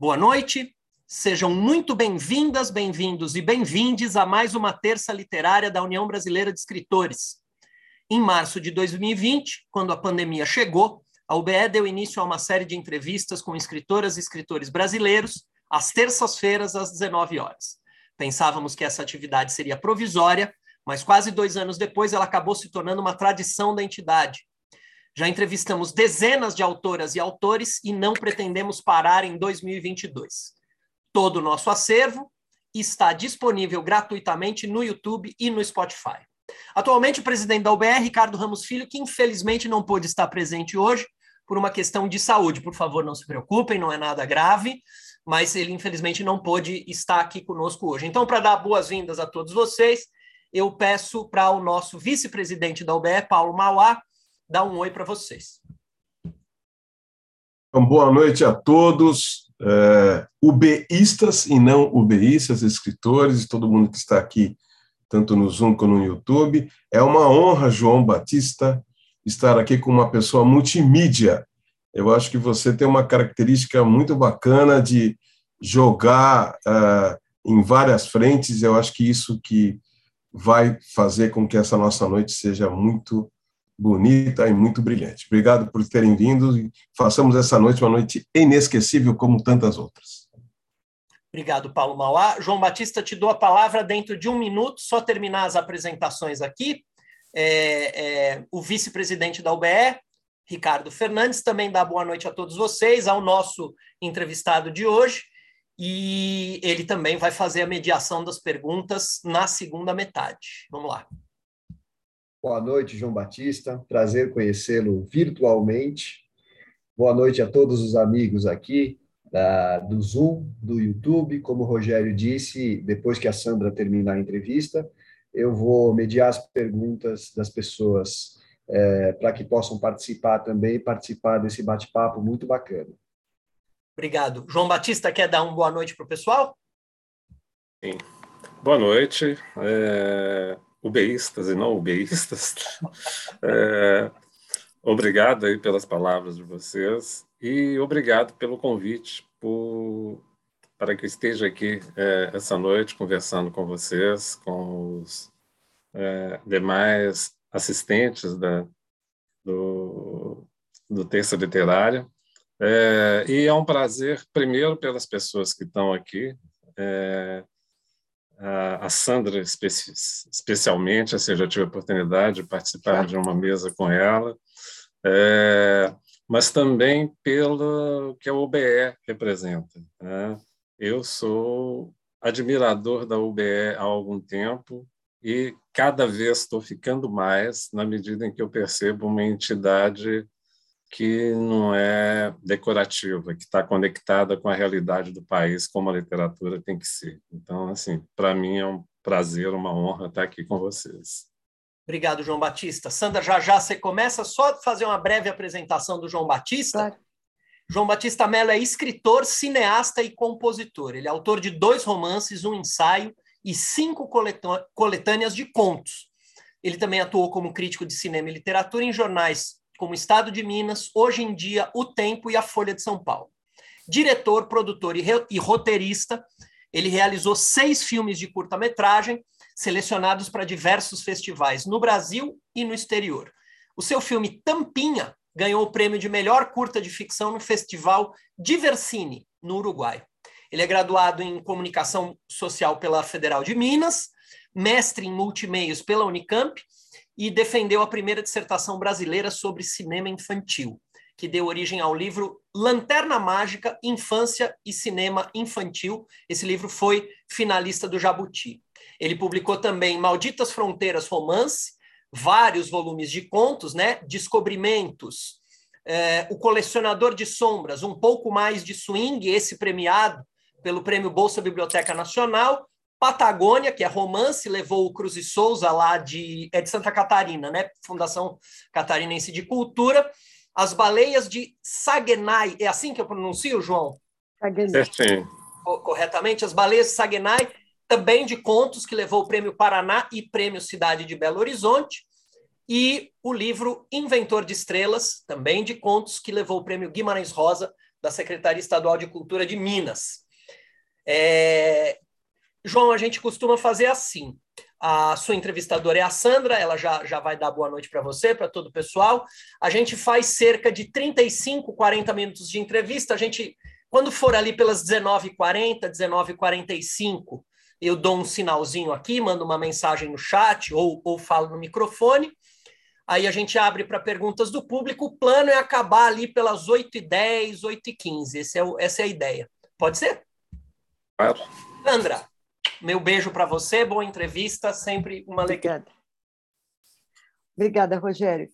Boa noite, sejam muito bem-vindas, bem-vindos e bem-vindes a mais uma terça literária da União Brasileira de Escritores. Em março de 2020, quando a pandemia chegou, a UBE deu início a uma série de entrevistas com escritoras e escritores brasileiros, às terças-feiras, às 19 horas. Pensávamos que essa atividade seria provisória, mas quase dois anos depois ela acabou se tornando uma tradição da entidade, já entrevistamos dezenas de autoras e autores e não pretendemos parar em 2022. Todo o nosso acervo está disponível gratuitamente no YouTube e no Spotify. Atualmente, o presidente da UBR, Ricardo Ramos Filho, que infelizmente não pôde estar presente hoje por uma questão de saúde. Por favor, não se preocupem, não é nada grave, mas ele infelizmente não pôde estar aqui conosco hoje. Então, para dar boas-vindas a todos vocês, eu peço para o nosso vice-presidente da UBE, Paulo Mauá, dar um oi para vocês. Então, boa noite a todos, é, ubeístas e não ubeístas, escritores, todo mundo que está aqui, tanto no Zoom como no YouTube. É uma honra, João Batista, estar aqui com uma pessoa multimídia. Eu acho que você tem uma característica muito bacana de jogar uh, em várias frentes. Eu acho que isso que vai fazer com que essa nossa noite seja muito bonita e muito brilhante. Obrigado por terem vindo e façamos essa noite uma noite inesquecível como tantas outras. Obrigado, Paulo Mauá. João Batista, te dou a palavra dentro de um minuto, só terminar as apresentações aqui. É, é, o vice-presidente da UBE, Ricardo Fernandes, também dá boa noite a todos vocês, ao nosso entrevistado de hoje, e ele também vai fazer a mediação das perguntas na segunda metade. Vamos lá. Boa noite, João Batista. Prazer conhecê-lo virtualmente. Boa noite a todos os amigos aqui da, do Zoom, do YouTube. Como o Rogério disse, depois que a Sandra terminar a entrevista, eu vou mediar as perguntas das pessoas é, para que possam participar também, participar desse bate-papo muito bacana. Obrigado. João Batista, quer dar uma boa noite para o pessoal? Sim. Boa noite. É ubeístas e não ubeístas. É, obrigado aí pelas palavras de vocês e obrigado pelo convite por, para que eu esteja aqui é, essa noite conversando com vocês, com os é, demais assistentes da, do, do Terça Literária. É, e é um prazer, primeiro, pelas pessoas que estão aqui, é, a Sandra especialmente, assim, eu já tive a oportunidade de participar de uma mesa com ela, é, mas também pelo que a UBE representa. Né? Eu sou admirador da UBE há algum tempo e cada vez estou ficando mais na medida em que eu percebo uma entidade que não é decorativa, que está conectada com a realidade do país, como a literatura tem que ser. Então, assim, para mim é um prazer, uma honra estar aqui com vocês. Obrigado, João Batista. Sandra, já já você começa só fazer uma breve apresentação do João Batista. Claro. João Batista Mello é escritor, cineasta e compositor. Ele é autor de dois romances, um ensaio e cinco coletâneas de contos. Ele também atuou como crítico de cinema e literatura em jornais como Estado de Minas, hoje em dia O Tempo e a Folha de São Paulo. Diretor, produtor e, e roteirista, ele realizou seis filmes de curta-metragem, selecionados para diversos festivais no Brasil e no exterior. O seu filme Tampinha ganhou o prêmio de melhor curta de ficção no Festival Diversine, no Uruguai. Ele é graduado em comunicação social pela Federal de Minas, mestre em multimeios pela Unicamp e defendeu a primeira dissertação brasileira sobre cinema infantil, que deu origem ao livro Lanterna Mágica, Infância e Cinema Infantil. Esse livro foi finalista do Jabuti. Ele publicou também Malditas Fronteiras Romance, vários volumes de contos, né? Descobrimentos, é, O Colecionador de Sombras, um pouco mais de swing, esse premiado pelo Prêmio Bolsa Biblioteca Nacional, Patagônia, que é romance, levou o Cruz e Souza lá de, é de Santa Catarina, né? Fundação Catarinense de Cultura. As Baleias de Saguenay, é assim que eu pronuncio, João? Saguenay. sim. Corretamente, As Baleias de Saguenay, também de contos, que levou o Prêmio Paraná e Prêmio Cidade de Belo Horizonte. E o livro Inventor de Estrelas, também de contos, que levou o Prêmio Guimarães Rosa da Secretaria Estadual de Cultura de Minas. É... João, a gente costuma fazer assim. A sua entrevistadora é a Sandra, ela já, já vai dar boa noite para você, para todo o pessoal. A gente faz cerca de 35, 40 minutos de entrevista. A gente, quando for ali pelas 19h40, 19h45, eu dou um sinalzinho aqui, mando uma mensagem no chat ou, ou falo no microfone. Aí a gente abre para perguntas do público. O plano é acabar ali pelas 8h10, 8h15. Esse é o, essa é a ideia. Pode ser? Claro. Sandra, meu beijo para você, boa entrevista, sempre uma alegria. Obrigada. Obrigada, Rogério.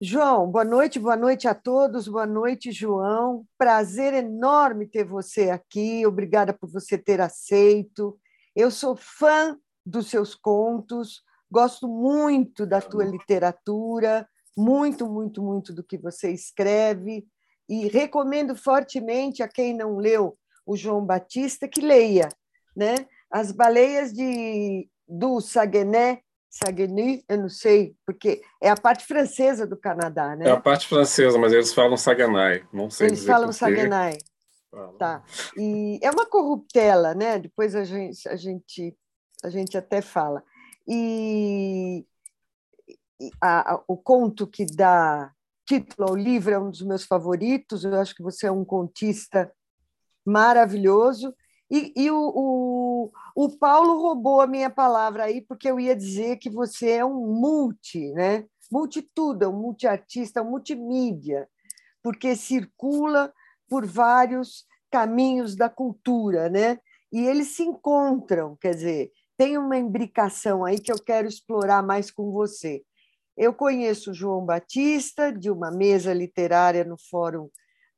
João, boa noite, boa noite a todos, boa noite, João. Prazer enorme ter você aqui, obrigada por você ter aceito. Eu sou fã dos seus contos, gosto muito da tua literatura, muito, muito, muito do que você escreve e recomendo fortemente a quem não leu o João Batista que leia, né? As baleias de, do Saguenay, Saguenay, eu não sei, porque é a parte francesa do Canadá, né? É a parte francesa, mas eles falam Saguenay, não sei Eles falam Saguenay. Tá. E é uma corruptela, né? Depois a gente, a gente, a gente até fala. E a, a, o conto que dá título ao livro é um dos meus favoritos. Eu acho que você é um contista maravilhoso. E, e o, o, o, Paulo roubou a minha palavra aí, porque eu ia dizer que você é um multi, né? multitudo, é um multiartista, um multimídia, porque circula por vários caminhos da cultura, né? E eles se encontram, quer dizer, tem uma imbricação aí que eu quero explorar mais com você. Eu conheço João Batista, de uma mesa literária no Fórum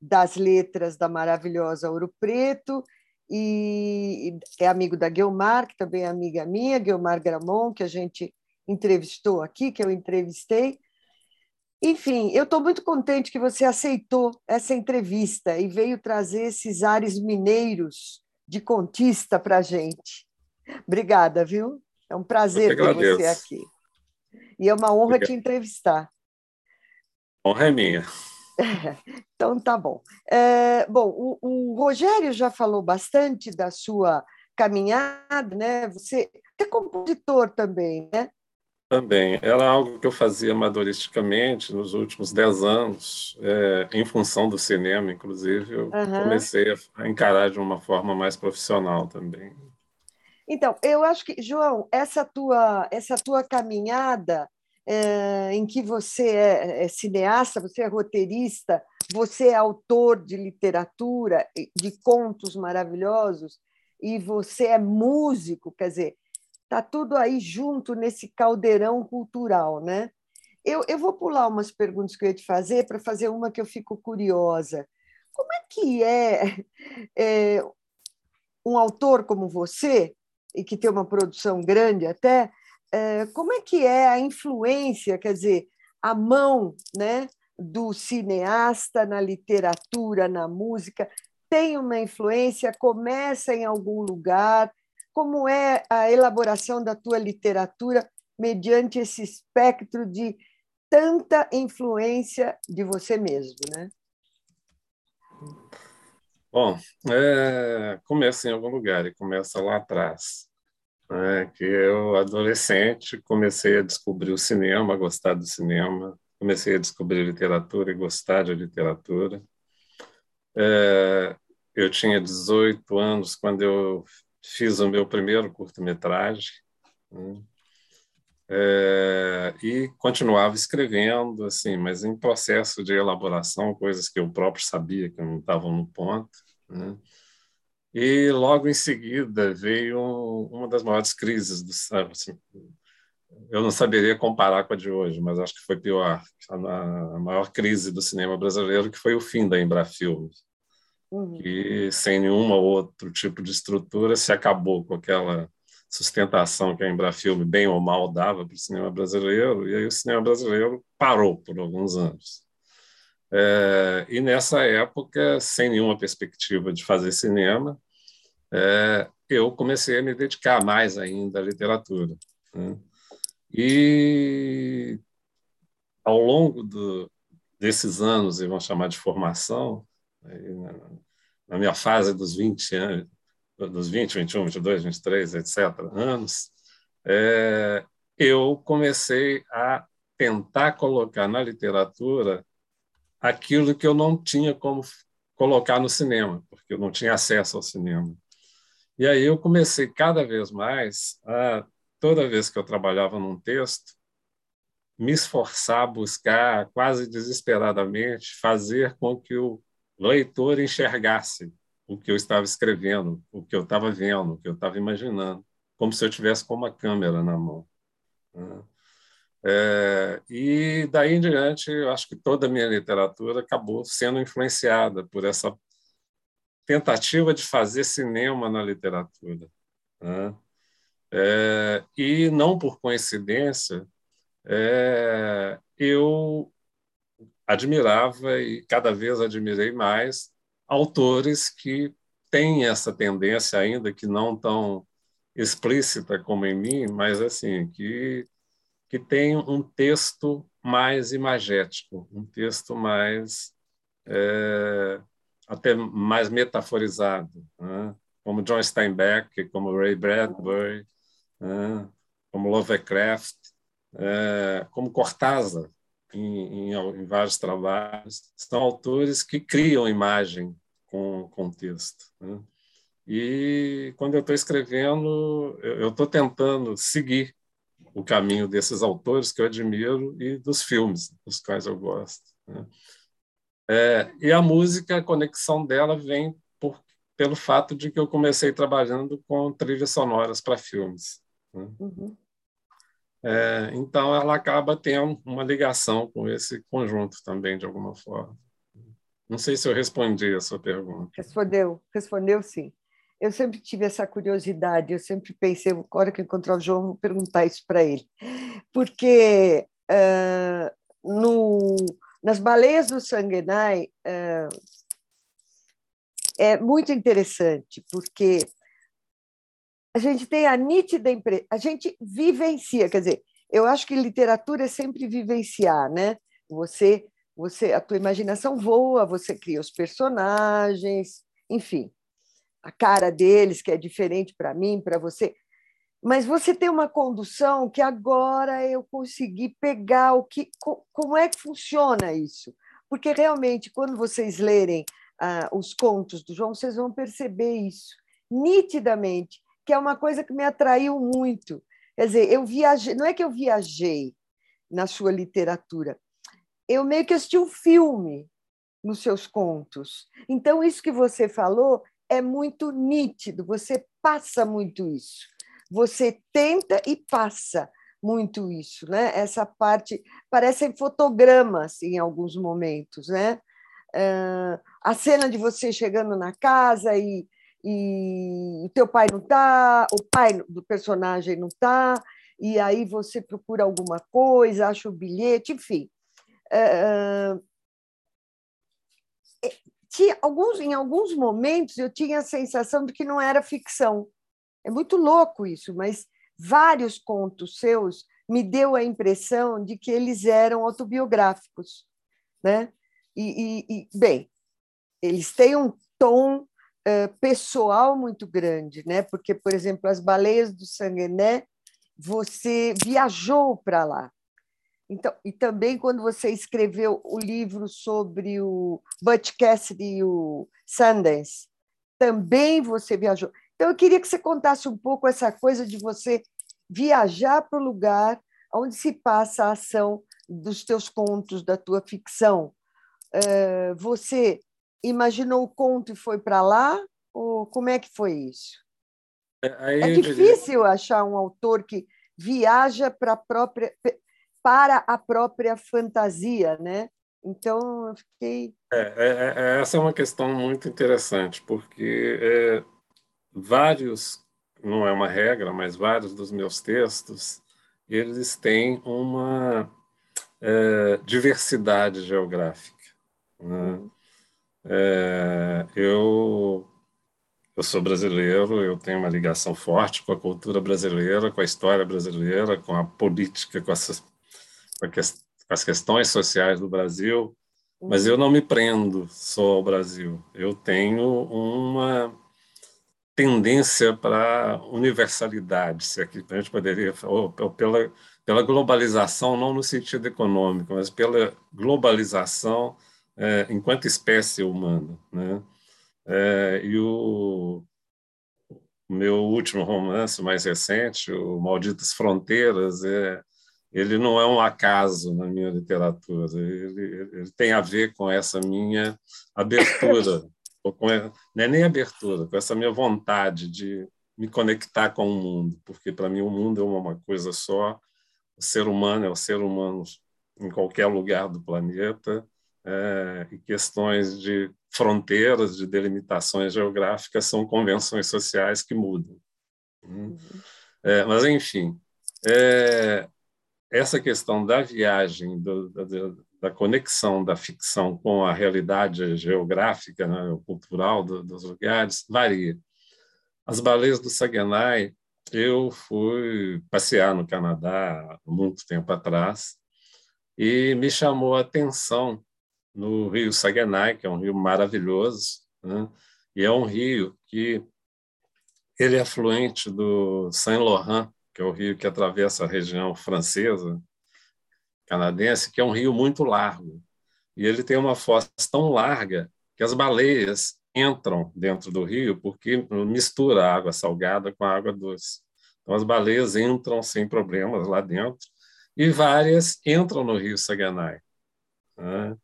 das Letras da maravilhosa Ouro Preto, e é amigo da Guilmar, que também é amiga minha, Guilmar Gramon, que a gente entrevistou aqui, que eu entrevistei. Enfim, eu estou muito contente que você aceitou essa entrevista e veio trazer esses ares mineiros de contista para a gente. Obrigada, viu? É um prazer ter você aqui. E é uma honra Obrigado. te entrevistar. Honra é minha. Então, tá bom. É, bom, o, o, Rogério já falou bastante da sua caminhada, né? Você é compositor também, né? Também. Era algo que eu fazia amadoristicamente nos últimos dez anos, é, em função do cinema, inclusive. Eu uhum. comecei a encarar de uma forma mais profissional também. Então, eu acho que, João, essa tua, essa tua caminhada é, em que você é, é cineasta, você é roteirista, você é autor de literatura, de contos maravilhosos, e você é músico, quer dizer, está tudo aí junto nesse caldeirão cultural, né? Eu, eu vou pular umas perguntas que eu ia te fazer para fazer uma que eu fico curiosa. Como é que é, é um autor como você, e que tem uma produção grande até, como é que é a influência, quer dizer, a mão né, do cineasta na literatura, na música, tem uma influência, começa em algum lugar? Como é a elaboração da tua literatura mediante esse espectro de tanta influência de você mesmo, né? Bom, é, começa em algum lugar e começa lá atrás né, que eu, adolescente, comecei a descobrir o cinema, a gostar do cinema, comecei a descobrir literatura e gostar de literatura. É, eu tinha 18 anos quando eu fiz o meu primeiro curta-metragem né, é, e continuava escrevendo, assim, mas em processo de elaboração, coisas que eu próprio sabia que não estavam no ponto. Né, e logo em seguida veio uma das maiores crises do assim, eu não saberia comparar com a de hoje, mas acho que foi pior. A, maior crise do cinema brasileiro, que foi o fim da Embrafilmes, uhum. que sem nenhum outro tipo de estrutura se acabou com aquela sustentação que a Embrafilme, bem ou mal, dava para o cinema brasileiro, e aí o cinema brasileiro parou por alguns anos. É, e nessa época, sem nenhuma perspectiva de fazer cinema, é, eu comecei a me dedicar mais ainda à literatura. Né? E ao longo do, desses anos, e vamos chamar de formação, na minha fase dos 20 anos, dos 20, 21, 22, 23, etc., anos, é, eu comecei a tentar colocar na literatura aquilo que eu não tinha como colocar no cinema, porque eu não tinha acesso ao cinema. E aí eu comecei cada vez mais a, toda vez que eu trabalhava num texto, me esforçar buscar, quase desesperadamente, fazer com que o leitor enxergasse o que eu estava escrevendo, o que eu estava vendo, o que eu estava imaginando, como se eu tivesse com uma câmera na mão. Né? É, e daí em diante, eu acho que toda a minha literatura acabou sendo influenciada por essa tentativa de fazer cinema na literatura. Né? É, e não por coincidência, é, eu admirava e cada vez admirei mais autores que têm essa tendência ainda que não tão explícita como em mim, mas assim que que tem um texto mais imagético, um texto mais é, até mais metaforizado, né? como John Steinbeck, como Ray Bradbury, né? como Lovecraft, é, como Cortázar, em, em, em, vários trabalhos, são autores que criam imagem com, com texto. Né? E quando eu estou escrevendo, eu estou tentando seguir o caminho desses autores que eu admiro e dos filmes dos quais eu gosto. Né? É, e a música, a conexão dela vem por, pelo fato de que eu comecei trabalhando com trilhas sonoras para filmes. Né? Uhum. É, então, ela acaba tendo uma ligação com esse conjunto também, de alguma forma. Não sei se eu respondi a sua pergunta. Respondeu, respondeu sim. Eu sempre tive essa curiosidade, eu sempre pensei, na hora que encontrar o João, vou perguntar isso para ele. Porque uh, no, nas baleias do Sanguenai uh, é muito interessante, porque a gente tem a nítida impressão, a gente vivencia, quer dizer, eu acho que literatura é sempre vivenciar, né? Você, você, a tua imaginação voa, você cria os personagens, enfim, a cara deles que é diferente para mim, para você, mas você tem uma condução que agora eu consegui pegar o que, como é que funciona isso, porque realmente quando vocês lerem ah, os contos do João, vocês vão perceber isso nitidamente que é uma coisa que me atraiu muito. Quer dizer, eu viajei, não é que eu viajei na sua literatura, eu meio que assisti um filme nos seus contos. Então, isso que você falou é muito nítido, você passa muito isso. Você tenta e passa muito isso, né? Essa parte parecem fotogramas em alguns momentos, né? Uh, a cena de você chegando na casa e o teu pai não está, o pai do personagem não está, e aí você procura alguma coisa, acha o bilhete, enfim. É, tinha alguns, em alguns momentos eu tinha a sensação de que não era ficção. É muito louco isso, mas vários contos seus me deu a impressão de que eles eram autobiográficos, né? E, e, e bem, eles têm um tom pessoal muito grande, né? Porque, por exemplo, as baleias do Sanguené, você viajou para lá. Então, e também quando você escreveu o livro sobre o Butch Cassidy e o Sundance, também você viajou. Então, eu queria que você contasse um pouco essa coisa de você viajar para o lugar onde se passa a ação dos teus contos, da tua ficção. Você imaginou o conto e foi para lá? Ou como é que foi isso? É, é difícil diria... achar um autor que viaja para a própria para a própria fantasia, né? Então, eu fiquei. É, é, é, essa é uma questão muito interessante, porque é, vários, não é uma regra, mas vários dos meus textos, eles têm uma é, diversidade geográfica. Né? É, eu, eu sou brasileiro, eu tenho uma ligação forte com a cultura brasileira, com a história brasileira, com a política, com, essas, com, a, com as questões sociais do Brasil. Mas eu não me prendo só ao Brasil. Eu tenho uma tendência para universalidade, se aqui a gente poderia ou pela pela globalização não no sentido econômico, mas pela globalização é, enquanto espécie humana, né? É, e o, o, meu último romance, mais recente, o Malditas Fronteiras, é, ele não é um acaso na minha literatura, ele, ele tem a ver com essa minha abertura com, não é nem abertura, com essa minha vontade de me conectar com o mundo, porque para mim o mundo é uma coisa só, o ser humano é o ser humano em qualquer lugar do planeta, é, e questões de fronteiras, de delimitações geográficas são convenções sociais que mudam. Uhum. É, mas, enfim, é, essa questão da viagem, do, do, da conexão da ficção com a realidade geográfica, né, cultural do, dos lugares, varia. As baleias do Saguenay, eu fui passear no Canadá muito tempo atrás e me chamou a atenção no rio Saguenay, que é um rio maravilhoso, né? e é um rio que ele é afluente do Saint-Laurent, que é o rio que atravessa a região francesa, canadense, que é um rio muito largo. E ele tem uma foz tão larga que as baleias entram dentro do rio porque mistura a água salgada com a água doce. Então, as baleias entram sem problemas lá dentro e várias entram no rio Saganai. Né?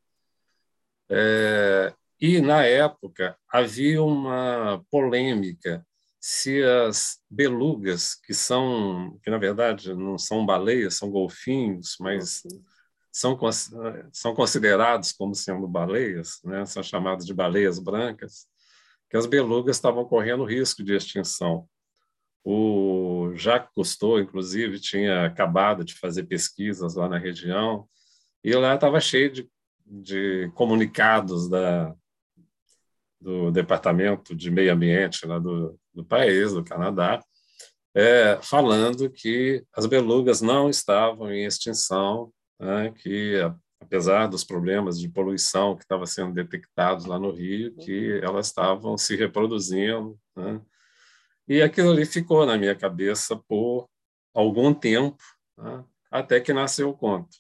É, e, na época, havia uma polêmica se as belugas, que são, que na verdade não são baleias, são golfinhos, mas são, são considerados como sendo baleias, né? são chamadas de baleias brancas, que as belugas estavam correndo risco de extinção. O Jacques Cousteau, inclusive, tinha acabado de fazer pesquisas lá na região, e lá estava cheio de, de comunicados da, do Departamento de Meio Ambiente lá do, do país, do Canadá, é, falando que as belugas não estavam em extinção, né, que apesar dos problemas de poluição que estavam sendo detectados lá no Rio, que elas estavam se reproduzindo. Né, e aquilo ali ficou na minha cabeça por algum tempo, né, até que nasceu o conto.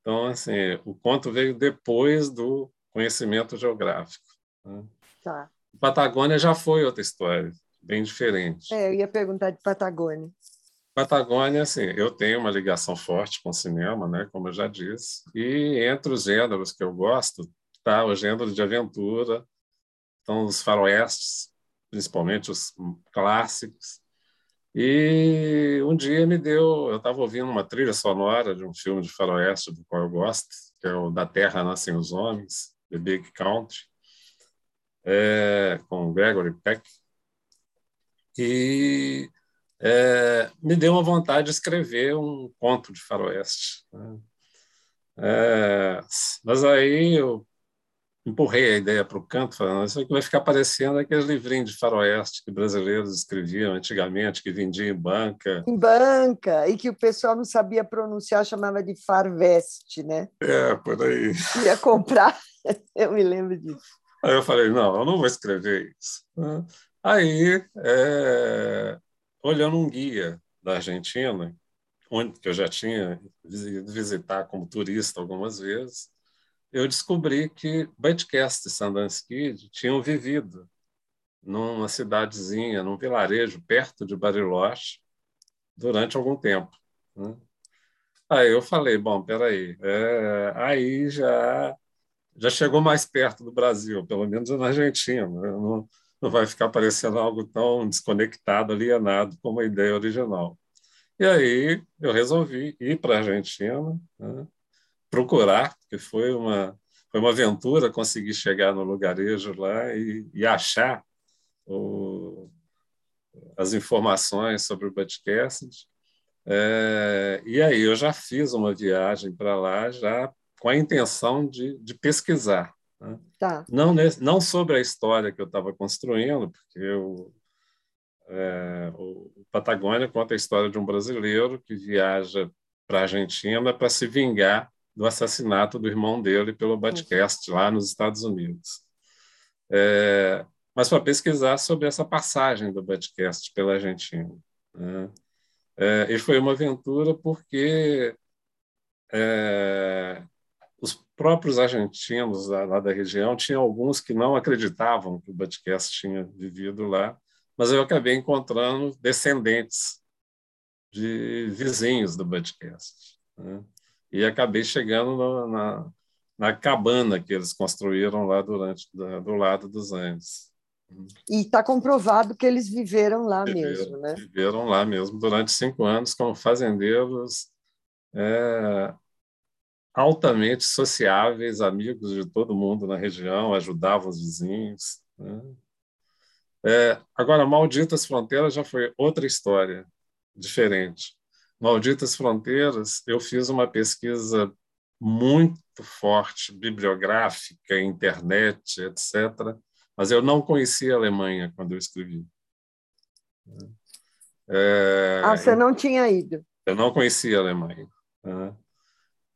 Então, assim, o conto veio depois do conhecimento geográfico. Né. Tá. Patagônia já foi outra história bem diferente. É, eu ia perguntar de Patagônia. Patagônia, assim, eu tenho uma ligação forte com o cinema, né, como eu já disse, e entre os gêneros que eu gosto está o gênero de aventura, então os faroestes, principalmente os clássicos. E um dia me deu, eu estava ouvindo uma trilha sonora de um filme de faroeste do qual eu gosto, que é o Da Terra Nascem os Homens, The Big Country, é, com Gregory Peck, e é, me deu uma vontade de escrever um conto de faroeste. Né? É, mas aí eu empurrei a ideia para o canto, falando isso aqui vai ficar parecendo aqueles livrinhos de faroeste que brasileiros escreviam antigamente, que vendiam em banca. Em banca, e que o pessoal não sabia pronunciar, chamava de farveste, né? É, por aí. Ia comprar, eu me lembro disso. Aí eu falei, não, eu não vou escrever isso. Aí, é, olhando um guia da Argentina, onde que eu já tinha visitar como turista algumas vezes, eu descobri que Budcast e Sundance Kid tinham vivido numa cidadezinha, num vilarejo perto de Bariloche durante algum tempo. Né? Aí eu falei, bom, peraí, é, aí já já chegou mais perto do Brasil, pelo menos na Argentina. Né? Não, não vai ficar parecendo algo tão desconectado, alienado como a ideia original. E aí eu resolvi ir para a Argentina, né? procurar, porque foi uma, foi uma aventura conseguir chegar no lugarejo lá e, e achar o, as informações sobre o podcast. É, e aí eu já fiz uma viagem para lá, já com a intenção de, de pesquisar. Né? Tá. Não, não sobre a história que eu estava construindo, porque eu, é, o Patagônia conta a história de um brasileiro que viaja para a Argentina para se vingar do assassinato do irmão dele pelo Batcast, lá nos Estados Unidos. É, mas para pesquisar sobre essa passagem do Batcast pela Argentina. Né? É, e foi uma aventura porque é, próprios argentinos lá, lá, da região tinham alguns que não acreditavam que o Batcast tinha vivido lá, mas eu acabei encontrando descendentes de vizinhos do Batcast. Né? E acabei chegando no, na, na cabana que eles construíram lá durante do lado dos Andes. E está comprovado que eles viveram lá viveram, mesmo, né? Viveram lá mesmo durante cinco anos como fazendeiros é, altamente sociáveis, amigos de todo mundo na região, ajudavam os vizinhos. Né? É, agora, Malditas Fronteiras já foi outra história, diferente. Malditas Fronteiras, eu fiz uma pesquisa muito forte, bibliográfica, internet, etc., mas eu não conhecia a Alemanha quando eu escrevi. É, ah, você não tinha ido? Eu não conhecia a Alemanha. Né?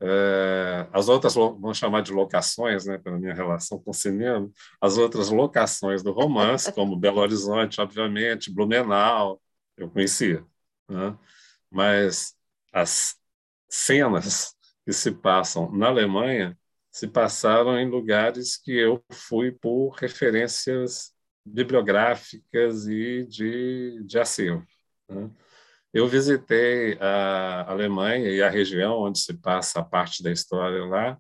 É, as outras, vamos chamar de locações, né, pela minha relação com o cinema, as outras locações do romance, como Belo Horizonte, obviamente, Blumenau, eu conhecia. Né? Mas as cenas que se passam na Alemanha se passaram em lugares que eu fui por referências bibliográficas e de, de acervo. Né? Eu visitei a Alemanha e a região onde se passa a parte da história lá,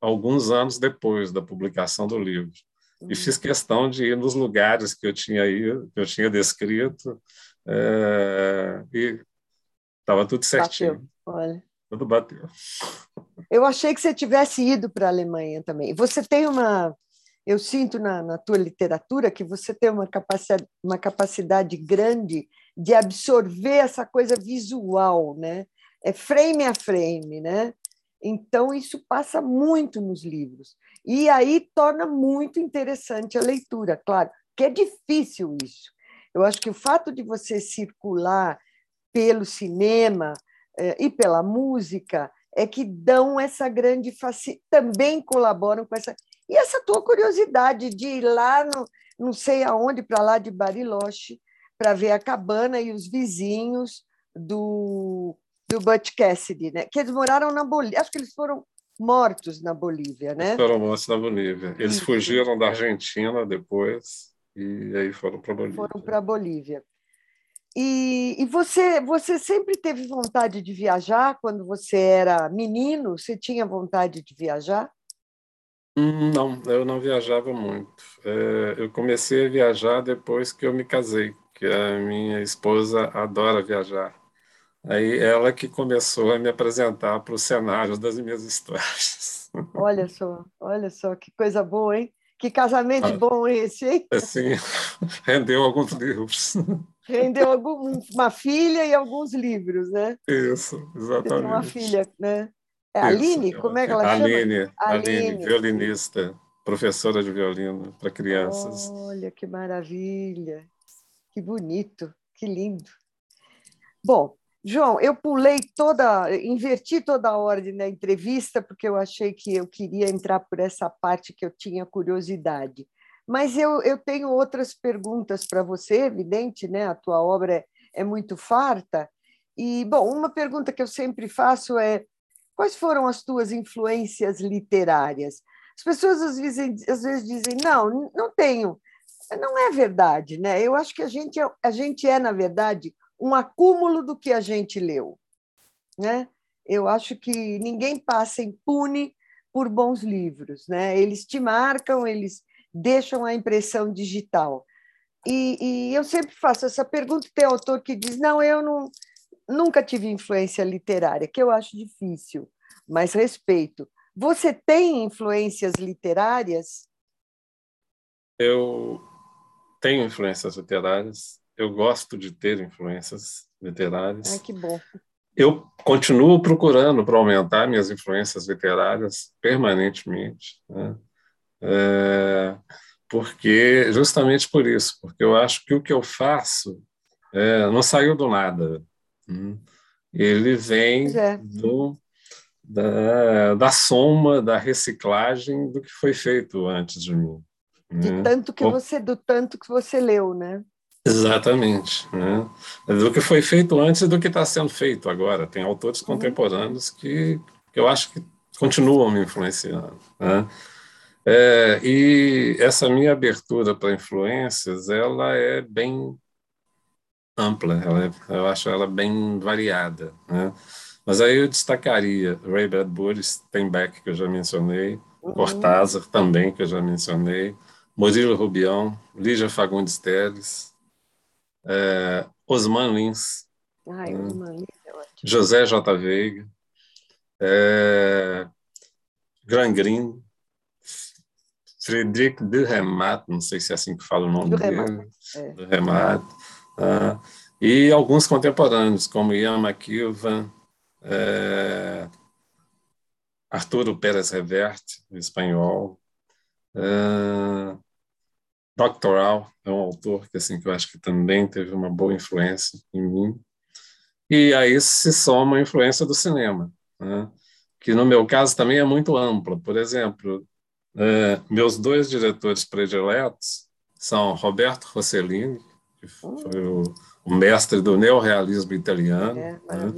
alguns anos depois da publicação do livro. E uhum. fiz questão de ir nos lugares que eu tinha ido, que eu tinha descrito, é, e estava tudo certinho. Bateu. Olha. Tudo bateu. Eu achei que você tivesse ido para a Alemanha também. Você tem uma. Eu sinto na, na tua literatura que você tem uma capacidade, uma capacidade grande de absorver essa coisa visual, né? É frame a frame, né? Então, isso passa muito nos livros. E aí torna muito interessante a leitura, claro, que é difícil isso. Eu acho que o fato de você circular pelo cinema eh, e pela música é que dão essa grande facilidade, também colaboram com essa. E essa tua curiosidade de ir lá, no, não sei aonde, para lá de Bariloche, para ver a cabana e os vizinhos do, do Butch Cassidy, né? que eles moraram na Bolívia. Acho que eles foram mortos na Bolívia, né? Eles foram mortos na Bolívia. Eles fugiram da Argentina depois e aí foram para a Bolívia. Foram para a Bolívia. E, e, você, você sempre teve vontade de viajar quando você era menino? Você tinha vontade de viajar? Hum, não, eu não viajava muito. É, eu comecei a viajar depois que eu me casei, que a minha esposa adora viajar. Aí ela que começou a me apresentar para os cenários das minhas histórias. Olha só, olha só que coisa boa, hein? Que casamento ah, bom esse, hein? Sim, rendeu alguns livros. Rendeu algum, uma filha e alguns livros, né? Isso, exatamente. Uma filha, né? É Aline? Como é que ela Aline, chama? Aline, Aline, violinista, professora de violino para crianças. Olha que maravilha, que bonito, que lindo. Bom, João, eu pulei toda, inverti toda a ordem da entrevista, porque eu achei que eu queria entrar por essa parte que eu tinha curiosidade. Mas eu, eu tenho outras perguntas para você, evidente, né? A tua obra é, é muito farta. E, bom, uma pergunta que eu sempre faço é: quais foram as tuas influências literárias? As pessoas às vezes, às vezes dizem: não, não tenho. Não é verdade, né? Eu acho que a gente é, a gente é, na verdade, um acúmulo do que a gente leu, né? Eu acho que ninguém passa impune por bons livros, né? Eles te marcam, eles deixam a impressão digital. E, e, eu sempre faço essa pergunta, tem autor que diz, não, eu não, nunca tive influência literária, que eu acho difícil, mas respeito. Você tem influências literárias? Eu tenho influências literárias, eu gosto de ter influências literárias. Ai, que bom. Eu continuo procurando para aumentar minhas influências literárias permanentemente. Né? é, porque justamente por isso, porque eu acho que o que eu faço é, não saiu do nada. Hum. Ele vem é. do, da, da soma, da reciclagem do que foi feito antes de mim. De né? tanto que você, do tanto que você leu, né? Exatamente. Né? Do que foi feito antes e do que está sendo feito agora. Tem autores uhum. contemporâneos que, que eu acho que continuam me influenciando. Né? É, e essa minha abertura para influências, ela é bem ampla, ela é, eu acho ela bem variada. Né? Mas aí eu destacaria Ray Bradbury, Steinbeck, que eu já mencionei, uhum. Cortázar também, que eu já mencionei, Murilo Rubião, Lígia Fagundes Teles, é, Osman Lins, Ai, né? Osman é José J. Veiga, é, Gran Green, Friedrich de Remat, não sei se é assim que fala o nome dele, é. de Remat, ah, e alguns contemporâneos, como Ian McIlvan, é, Arturo Pérez Reverte, espanhol, Doctoral é um autor que assim que eu acho que também teve uma boa influência em mim. E aí se soma a influência do cinema, né? que no meu caso também é muito ampla. Por exemplo, é, meus dois diretores prediletos são Roberto Rossellini, que foi o, o mestre do neorrealismo italiano, é, né?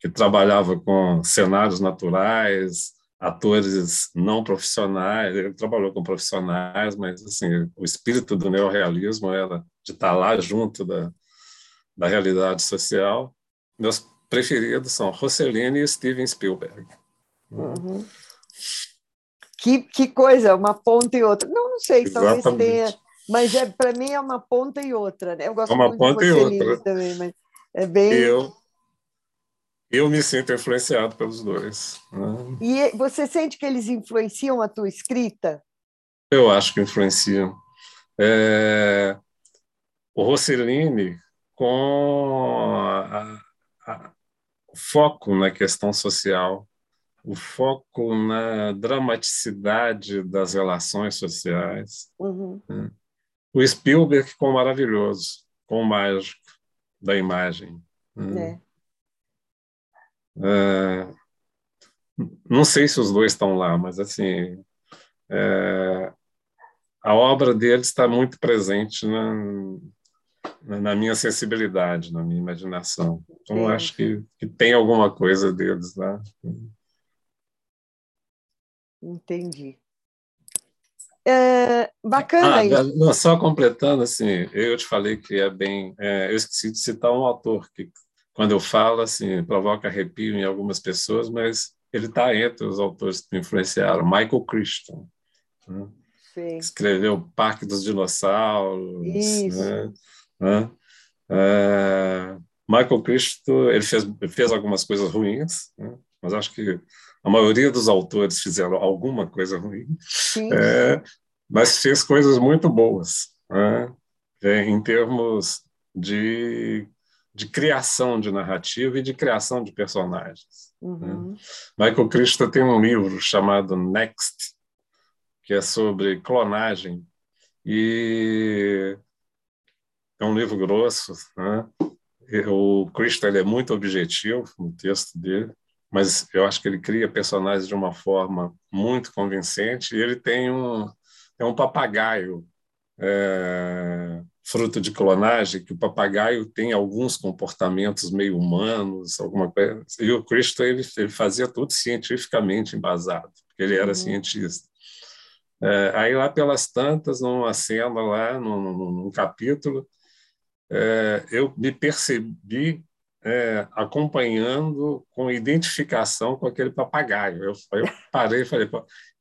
que trabalhava com cenários naturais, atores não profissionais. Ele trabalhou com profissionais, mas assim o espírito do neorrealismo era de estar lá junto da, da realidade social. Meus preferidos são Rossellini e Steven Spielberg. Uhum. Que, que coisa, uma ponta e outra. Não, não sei, Exatamente. talvez tenha, mas é, para mim é uma ponta e outra. Né? Eu gosto uma muito ponta de e outra. também, mas é bem. Eu, eu me sinto influenciado pelos dois. Né? E você sente que eles influenciam a tua escrita? Eu acho que influenciam. É... O Rossellini, com a, a, o foco na questão social, o foco na dramaticidade das relações sociais. Uhum. Né? O Spielberg com o maravilhoso, com o mágico da imagem. Né? É. É, não sei se os dois estão lá, mas assim é, a obra deles está muito presente na, na minha sensibilidade, na minha imaginação. Então, acho que, que tem alguma coisa deles lá. Entendi. É, bacana ah, isso. Não, só completando, assim, eu te falei que é bem. É, eu esqueci de citar um autor que, quando eu falo, assim, provoca arrepio em algumas pessoas, mas ele está entre os autores que me influenciaram. Michael Crichton. Né? Escreveu Parque dos Dinossauros. Isso. Né? Né? É, Michael Crichton, ele fez, fez algumas coisas ruins, né? mas acho que a maioria dos autores fizeram alguma coisa ruim, é, mas fez coisas muito boas, né? é, em termos de, de criação de narrativa e de criação de personagens. Né? Uhum. Né? Michael Crichton tem um livro chamado Next, que é sobre clonagem, e é um livro grosso, né? O Cristo é muito objetivo no texto dele, mas eu acho que ele cria personagens de uma forma muito convincente. E ele tem um, é um papagaio é, fruto de clonagem, que o papagaio tem alguns comportamentos meio humanos, alguma coisa. E o Cristo ele, ele fazia tudo cientificamente embasado, porque ele era uhum. cientista. É, aí lá pelas tantas, numa cena lá, num, num, capítulo, é, eu me percebi é, acompanhando com identificação com aquele papagaio. Eu, eu parei e falei,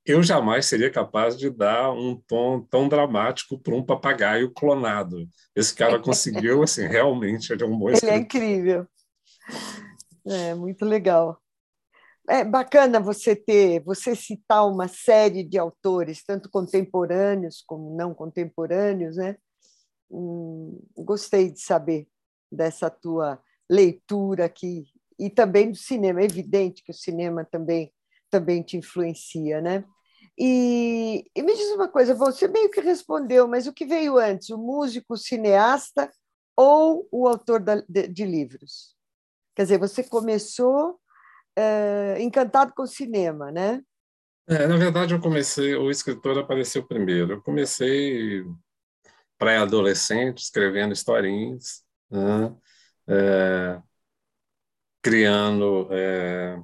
eu jamais seria capaz de dar um tom tão dramático para um papagaio clonado. Esse cara conseguiu, assim, realmente, ele é um bom Ele é incrível. É, muito legal. É bacana você ter, você citar uma série de autores, tanto contemporâneos como não contemporâneos, né? Hum, gostei de saber dessa tua leitura aqui e também do cinema. É evidente que o cinema também também te influencia, né? E, e, me diz uma coisa, você meio que respondeu, mas o que veio antes, o músico, o cineasta ou o autor de, de livros? Quer dizer, você começou é, encantado com o cinema, né? É, na verdade, eu comecei, o escritor apareceu primeiro. Eu comecei pré-adolescente, escrevendo historinhas, né? é, criando é,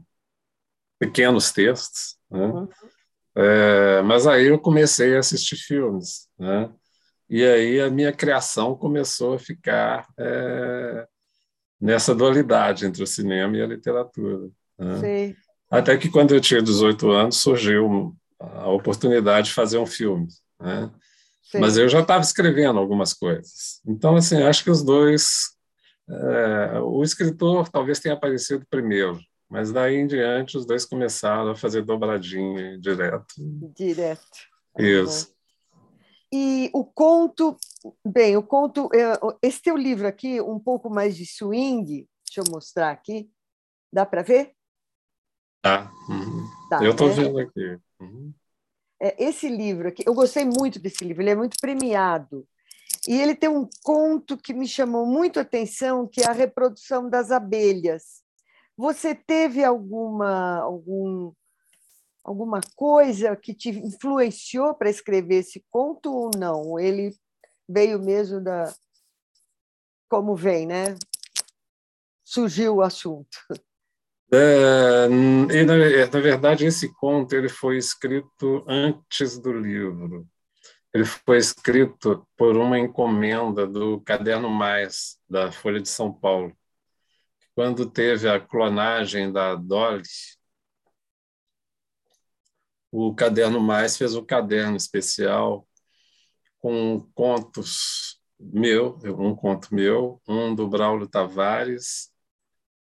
pequenos textos. Né? Uhum. É, mas aí eu comecei a assistir filmes, né? E aí a minha criação começou a ficar é, nessa dualidade entre o cinema e a literatura. Né? Até que quando eu tinha 18 anos surgiu a oportunidade de fazer um filme, né? Mas eu já estava escrevendo algumas coisas. Então, assim, acho que os dois. É, o escritor talvez tenha aparecido primeiro, mas daí em diante os dois começaram a fazer dobradinha direto. Direto. Isso. E o conto, bem, o conto, é, esse teu livro aqui, um pouco mais de swing, deixa eu mostrar aqui, dá para ver? Tá. Uhum. tá eu estou né? vendo aqui. Uhum. É, esse livro aqui, eu gostei muito desse livro, ele é muito premiado. E ele tem um conto que me chamou muito a atenção, que é a reprodução das abelhas. Você teve alguma algum alguma coisa que te influenciou para escrever esse conto ou não? Ele veio mesmo da como vem, né? Surgiu o assunto. É, e na, na, verdade esse conto ele foi escrito antes do livro. Ele foi escrito por uma encomenda do Caderno Mais da Folha de São Paulo. Quando teve a clonagem da Dolly, o Caderno Mais fez um caderno especial com contos meu, um conto meu, um do Braulio Tavares,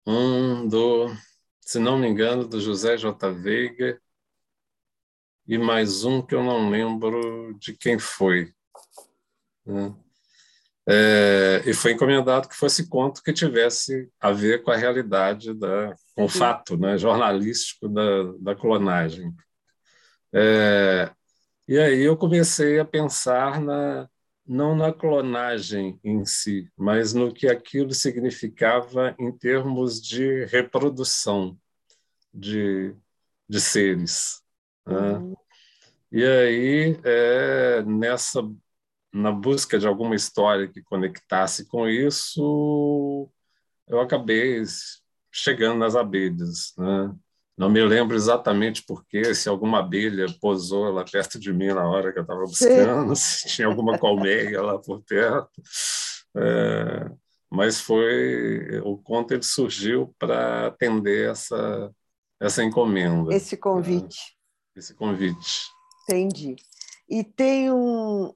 um do se não me engano, do José J. Veiga, e mais um que eu não lembro de quem foi. Né? É, e foi encomendado que fosse conto que tivesse a ver com a realidade, da, com o fato né, jornalístico da, da clonagem. É, e aí eu comecei a pensar na, não na clonagem em si, mas no que aquilo significava em termos de reprodução de, de seres. Né? Uhum. E aí, é, nessa, na busca de alguma história que conectasse com isso, eu acabei chegando nas abelhas. Né? Não me lembro exatamente porquê, se alguma abelha posou lá perto de mim na hora que eu estava buscando, se tinha alguma colmeia lá por perto. É, mas foi o conto ele surgiu para atender essa essa encomenda. Esse convite. É, esse convite. Entendi. E tem um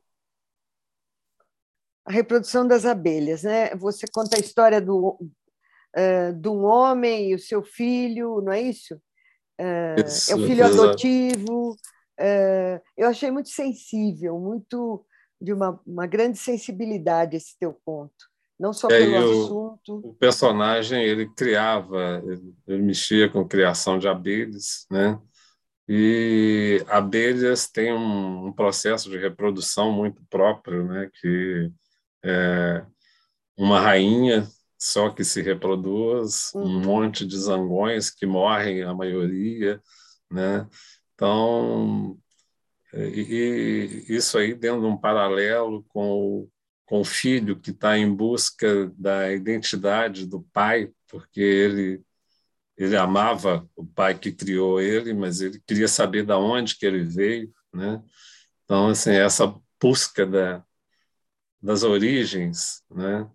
a reprodução das abelhas, né? Você conta a história do uh, de um homem e o seu filho, não é isso? isso, é o filho exato. adotivo. eu achei muito sensível, muito de uma, uma grande sensibilidade esse teu conto. Não só é, pelo o, assunto. O personagem ele criava, ele, ele mexia com criação de abelhas, né? E abelhas têm um, um, processo de reprodução muito próprio, né? Que é uma rainha só que se reproduz, uhum. um monte de zangões que morrem, a maioria, né? Então, e, e isso aí dentro de um paralelo com o, com o filho que está em busca da identidade do pai, porque ele ele amava o pai que criou ele, mas ele queria saber da onde que ele veio, né? Então, assim, essa busca da, das origens, né?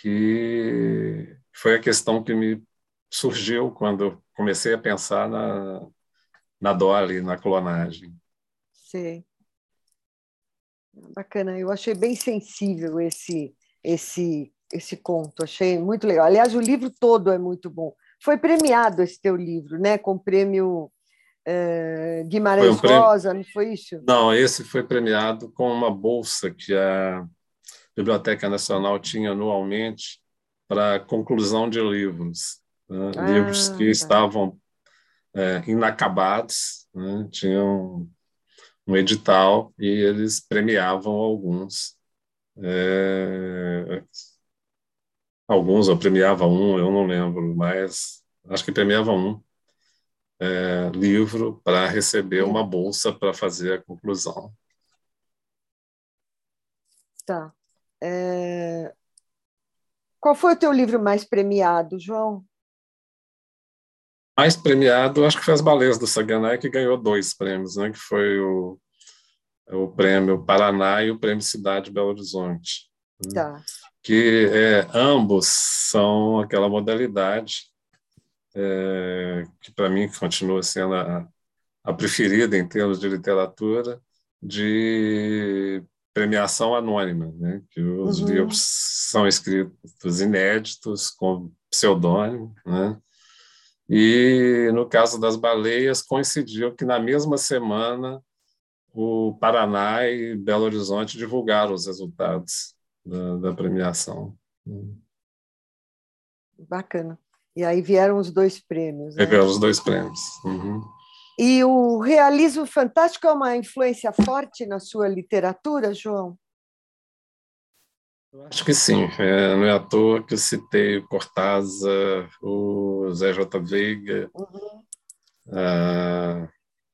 que foi a questão que me surgiu quando comecei a pensar na, na Dolly, na clonagem. Sim. Bacana, eu achei bem sensível esse esse esse conto, achei muito legal. Aliás, o livro todo é muito bom. Foi premiado esse teu livro, né? Com o prêmio eh, Guimarães um prêmio... Rosa, não foi isso? Não, esse foi premiado com uma bolsa que a Biblioteca Nacional tinha anualmente para conclusão de livros, né? ah, livros que tá. estavam é, inacabados, né? tinham um edital e eles premiavam alguns. É, alguns, ou premiava um, eu não lembro, mas acho que premiava um. é, livro para receber uma bolsa para fazer a conclusão. Tá. É... Qual foi o teu livro mais premiado, João? Mais premiado, acho que foi As Baleias do Saganai, que ganhou dois prêmios, né? que foi o, o prêmio Paraná e o prêmio Cidade Belo Horizonte. Né? Tá. Que é, ambos são aquela modalidade é, que, para mim, continua sendo a, a preferida em termos de literatura, de premiação anônima, né? que os uhum. livros são escritos inéditos, com pseudônimo, né? E no caso das baleias coincidiu que na mesma semana o Paraná e Belo Horizonte divulgaram os resultados da, da premiação. Bacana. E aí vieram os dois prêmios. Né? Vieram os dois prêmios. Uhum. E o realismo fantástico é uma influência forte na sua literatura, João? Eu acho que sim. É, não é à toa que eu citei o Cortázar, o Zé J. Veiga, uhum.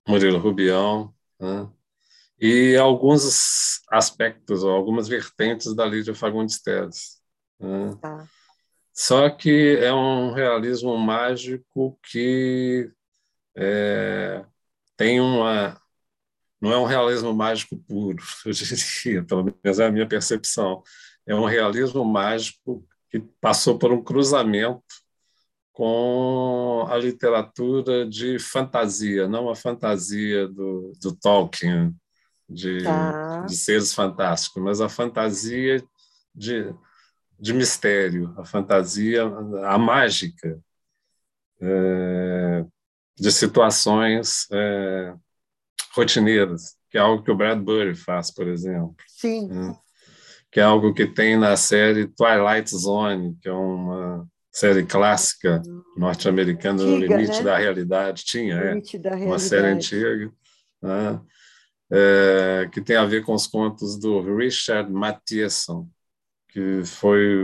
Murilo Rubião, né? e alguns aspectos, ou algumas vertentes da Lídia Fagundes Teles. Né? Tá. Só que é um realismo mágico que é, tem uma. Não é um realismo mágico puro, eu diria, pelo menos é a minha percepção é um realismo mágico que passou por um cruzamento com a literatura de fantasia, não a fantasia do, do Tolkien, de, tá. de seres fantásticos, mas a fantasia de, de mistério, a fantasia, a mágica é, de situações é, rotineiras, que é algo que o Bradbury faz, por exemplo. Sim. É que é algo que tem na série Twilight Zone, que é uma série clássica norte-americana no limite né? da realidade. Tinha, é, realidade. uma série antiga, né? é, que tem a ver com os contos do Richard Matheson, que foi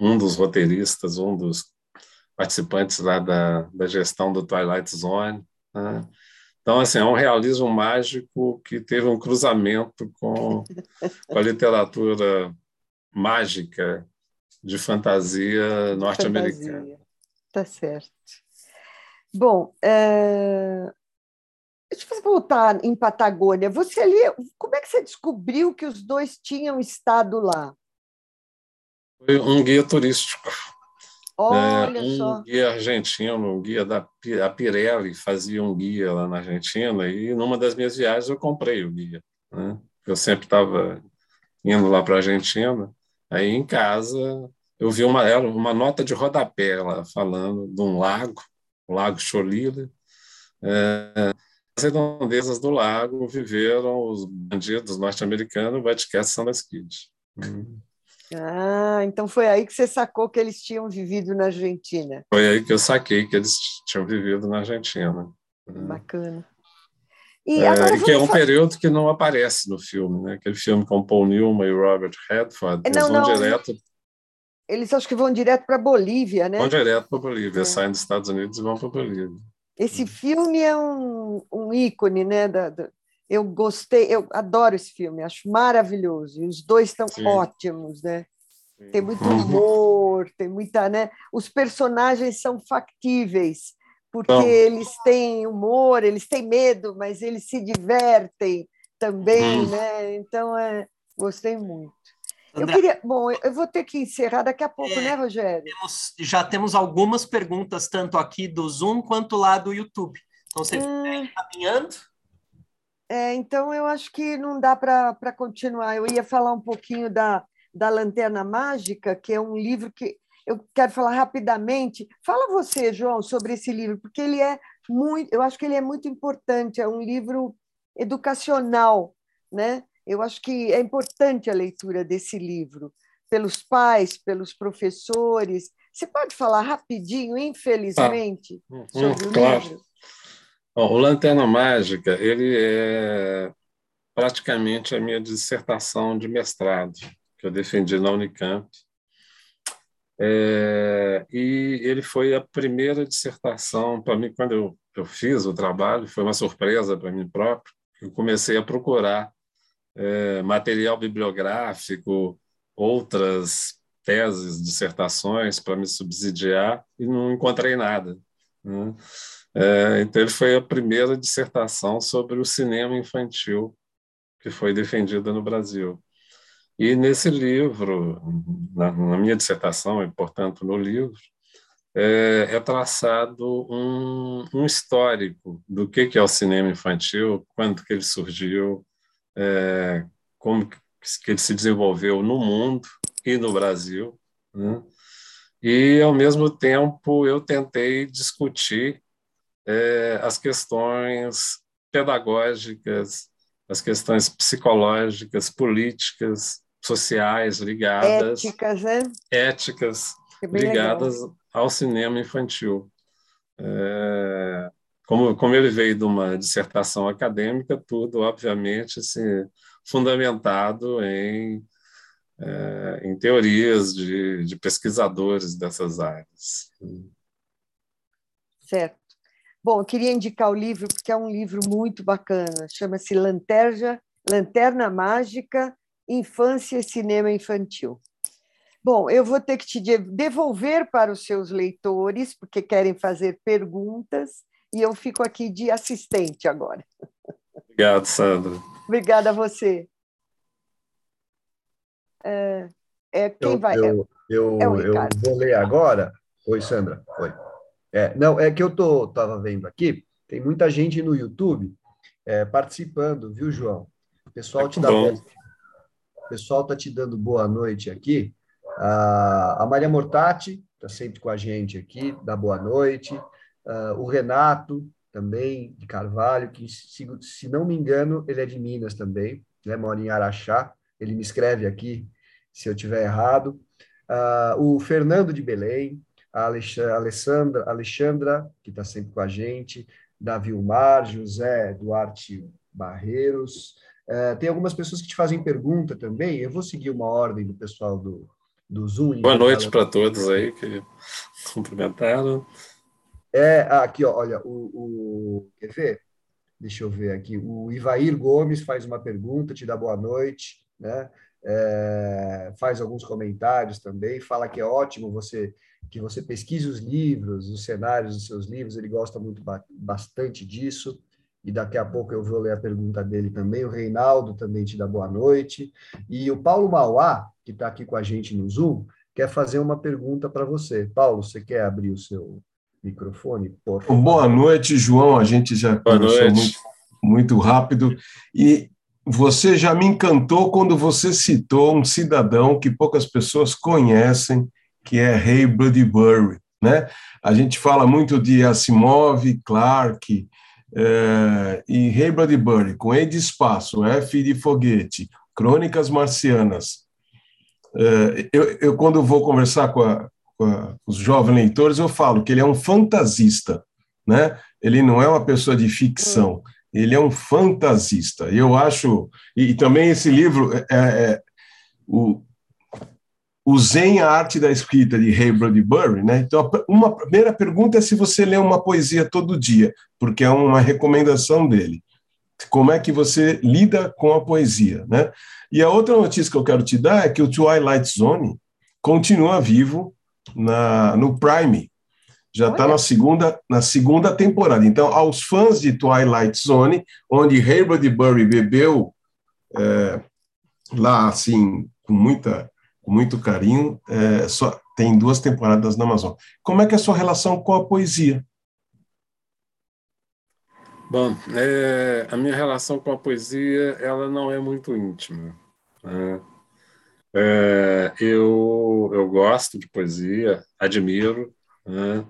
um dos roteiristas, um dos participantes lá da, da gestão do Twilight Zone. Né? Então, assim, é um realismo mágico que teve um cruzamento com, com a literatura mágica de fantasia norte-americana. Tá certo. Bom, é... deixa eu voltar em Patagônia. Você ali, como é que você descobriu que os dois tinham estado lá? Foi um guia turístico. Olha é, um só. guia argentino, um guia da a Pirelli fazia um guia lá na Argentina e numa das minhas viagens eu comprei o guia. Né? Eu sempre estava indo lá para a Argentina, aí em casa eu vi uma, uma nota de rodapé lá falando de um lago, o Lago Cholila. É, as redondezas do lago viveram os bandidos norte-americanos Vatican Sanders-Kid. Hum. Ah, então foi aí que você sacou que eles tinham vivido na Argentina. Foi aí que eu saquei que eles tinham vivido na Argentina. Bacana. E é, que é um falar... período que não aparece no filme, né? Aquele filme com Paul Newman e Robert Redford, eles não, vão não. direto. Eles acho que vão direto para Bolívia, né? Vão direto para Bolívia, é. saem dos Estados Unidos e vão para Bolívia. Esse filme é um, um ícone, né, da, da, eu gostei, eu adoro esse filme, acho maravilhoso. E os dois estão ótimos, né? Tem muito uhum. humor, tem muita, né? Os personagens são factíveis, porque eles têm humor, eles têm medo, mas eles se divertem também, hum. né? Então, é, gostei muito. André, eu queria, bom, eu vou ter que encerrar daqui a pouco, é, né, Rogério? Temos, já temos algumas perguntas, tanto aqui do Zoom quanto lá do YouTube. Então, você hum. encaminhando. É, então, eu acho que não dá para continuar. Eu ia falar um pouquinho da, da Lanterna Mágica, que é um livro que eu quero falar rapidamente. Fala você, João, sobre esse livro, porque ele é muito, eu acho que ele é muito importante, é um livro educacional, né? Eu acho que é importante a leitura desse livro pelos pais, pelos professores. Você pode falar rapidinho, infelizmente, ah, sobre o claro. livro? Bom, o Lanterna Mágica, ele é praticamente a minha dissertação de mestrado, que eu defendi na Unicamp. É, e ele foi a primeira dissertação para mim quando eu, eu fiz o trabalho, foi uma surpresa para mim próprio, eu comecei a procurar é, material bibliográfico, outras teses, dissertações para me subsidiar e não encontrei nada. Né? É, então, ele foi a primeira dissertação sobre o cinema infantil que foi defendida no Brasil. E nesse livro, na, na minha dissertação, e portanto no livro, é, é traçado um, um, histórico do que, que é o cinema infantil, quando que ele surgiu, é, como que ele se desenvolveu no mundo e no Brasil. Né? E, ao mesmo tempo, eu tentei discutir é, as questões pedagógicas, as questões psicológicas, políticas, sociais ligadas. Éticas, né? Éticas ligadas legal. ao cinema infantil. É, como, como ele veio de uma dissertação acadêmica, tudo, obviamente, assim, fundamentado em, é, em teorias de, de pesquisadores dessas áreas. Certo. Bom, eu queria indicar o livro, porque é um livro muito bacana, chama-se Lanterna, Lanterna Mágica, Infância e Cinema Infantil. Bom, eu vou ter que te devolver para os seus leitores, porque querem fazer perguntas, e eu fico aqui de assistente agora. Obrigado, Sandra. Obrigada a você. É, é quem eu, vai? Eu, eu, é eu vou ler agora. Oi, Sandra. Oi. É, não, é que eu tô tava vendo aqui, tem muita gente no YouTube é, participando, viu, João? O pessoal é te dá bom. o pessoal tá te dando boa noite aqui. A, a Maria Mortati está sempre com a gente aqui, dá boa noite. Uh, o Renato também de Carvalho, que se, se não me engano ele é de Minas também, né? Mora em Araxá. Ele me escreve aqui se eu tiver errado. Uh, o Fernando de Belém, a Alexandra, Alexandra que está sempre com a gente, Davi Vilmar, José Duarte Barreiros. Uh, tem algumas pessoas que te fazem pergunta também. Eu vou seguir uma ordem do pessoal do, do Zoom. Boa noite para todos aí que cumprimentaram. É, aqui, ó, olha, o, o, quer ver? Deixa eu ver aqui. O Ivair Gomes faz uma pergunta, te dá boa noite, né? É, faz alguns comentários também, fala que é ótimo você que você pesquise os livros, os cenários dos seus livros, ele gosta muito bastante disso. E daqui a pouco eu vou ler a pergunta dele também. O Reinaldo também te dá boa noite. E o Paulo Mauá, que está aqui com a gente no Zoom, quer fazer uma pergunta para você. Paulo, você quer abrir o seu microfone? Por favor? Boa noite, João. A gente já conversou muito, muito rápido. E você já me encantou quando você citou um cidadão que poucas pessoas conhecem, que é Ray Bradbury. Né? A gente fala muito de Asimov, Clarke, é, e Ray Bradbury, com E de espaço, F de foguete, Crônicas Marcianas. É, eu, eu, quando vou conversar com, a, com a, os jovens leitores, eu falo que ele é um fantasista, né? Ele não é uma pessoa de ficção, ele é um fantasista. Eu acho, e, também esse livro é, é o, o Zen, a arte da escrita de Ray Bradbury, né? Então, uma primeira pergunta é se você lê uma poesia todo dia, porque é uma recomendação dele. Como é que você lida com a poesia, né? E a outra notícia que eu quero te dar é que o Twilight Zone continua vivo na, no Prime. Já está na segunda, na segunda temporada. Então, aos fãs de Twilight Zone, onde Ray Bradbury bebeu é, lá, assim, com muita com muito carinho. É, só, tem duas temporadas na Amazon. Como é que é a sua relação com a poesia? Bom, é, a minha relação com a poesia ela não é muito íntima. Né? É, eu, eu gosto de poesia, admiro, né?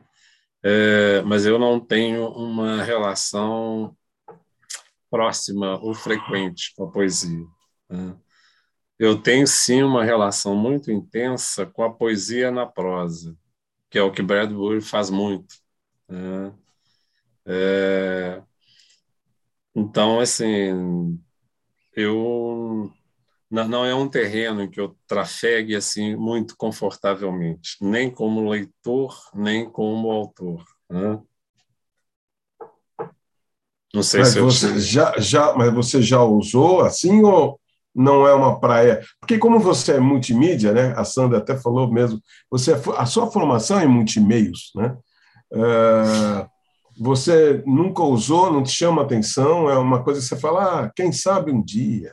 É, mas eu não tenho uma relação próxima ou frequente com a poesia. Né? eu tenho sim uma relação muito intensa com a poesia na prosa, que é o que Bradbury faz muito. Né? É... Então, assim, eu não é um terreno em que eu trafegue assim muito confortavelmente, nem como leitor, nem como autor. Né? Não sei mas se você já, já, mas você já usou assim ou não é uma praia? Porque como você é multimídia, né? A Sandra até falou mesmo, você é a sua formação é em multimeios, né? É, você nunca usou, não te chama atenção, é uma coisa que você fala, ah, quem sabe um dia.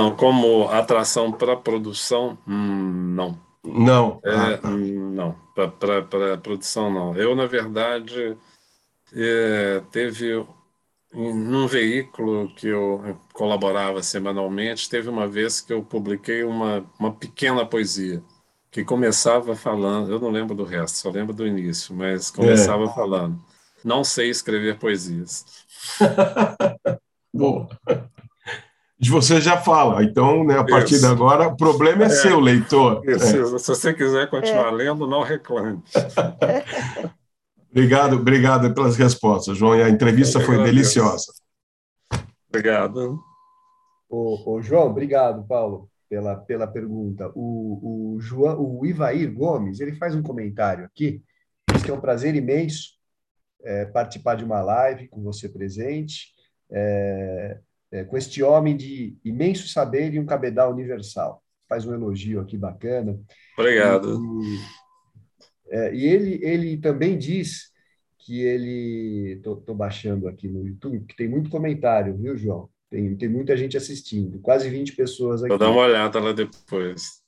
Não, como atração para produção, hum, não. Não. É, ah, tá. Hum, não, para produção não. Eu, na verdade, é, teve num veículo que eu colaborava semanalmente, teve uma vez que eu publiquei uma, uma pequena poesia que começava falando, eu não lembro do resto, só lembro do início, mas começava é. falando: Não sei escrever poesias. Boa. De você já fala, então, né, a partir Isso. de agora, o problema é, é. seu, leitor. Isso. É. Se você quiser continuar é. lendo, não reclame. obrigado, obrigado pelas respostas, João. E a entrevista foi deliciosa. Obrigado. Ô, ô, João, obrigado, Paulo pela, pela pergunta. O, o, João, o Ivair Gomes ele faz um comentário aqui. Diz que é um prazer imenso é, participar de uma live com você presente, é, é, com este homem de imenso saber e um cabedal universal. Faz um elogio aqui bacana. Obrigado. E, é, e ele, ele também diz que ele. Estou baixando aqui no YouTube, que tem muito comentário, viu, João? Tem, tem muita gente assistindo, quase 20 pessoas aqui. Vou dar uma olhada lá depois.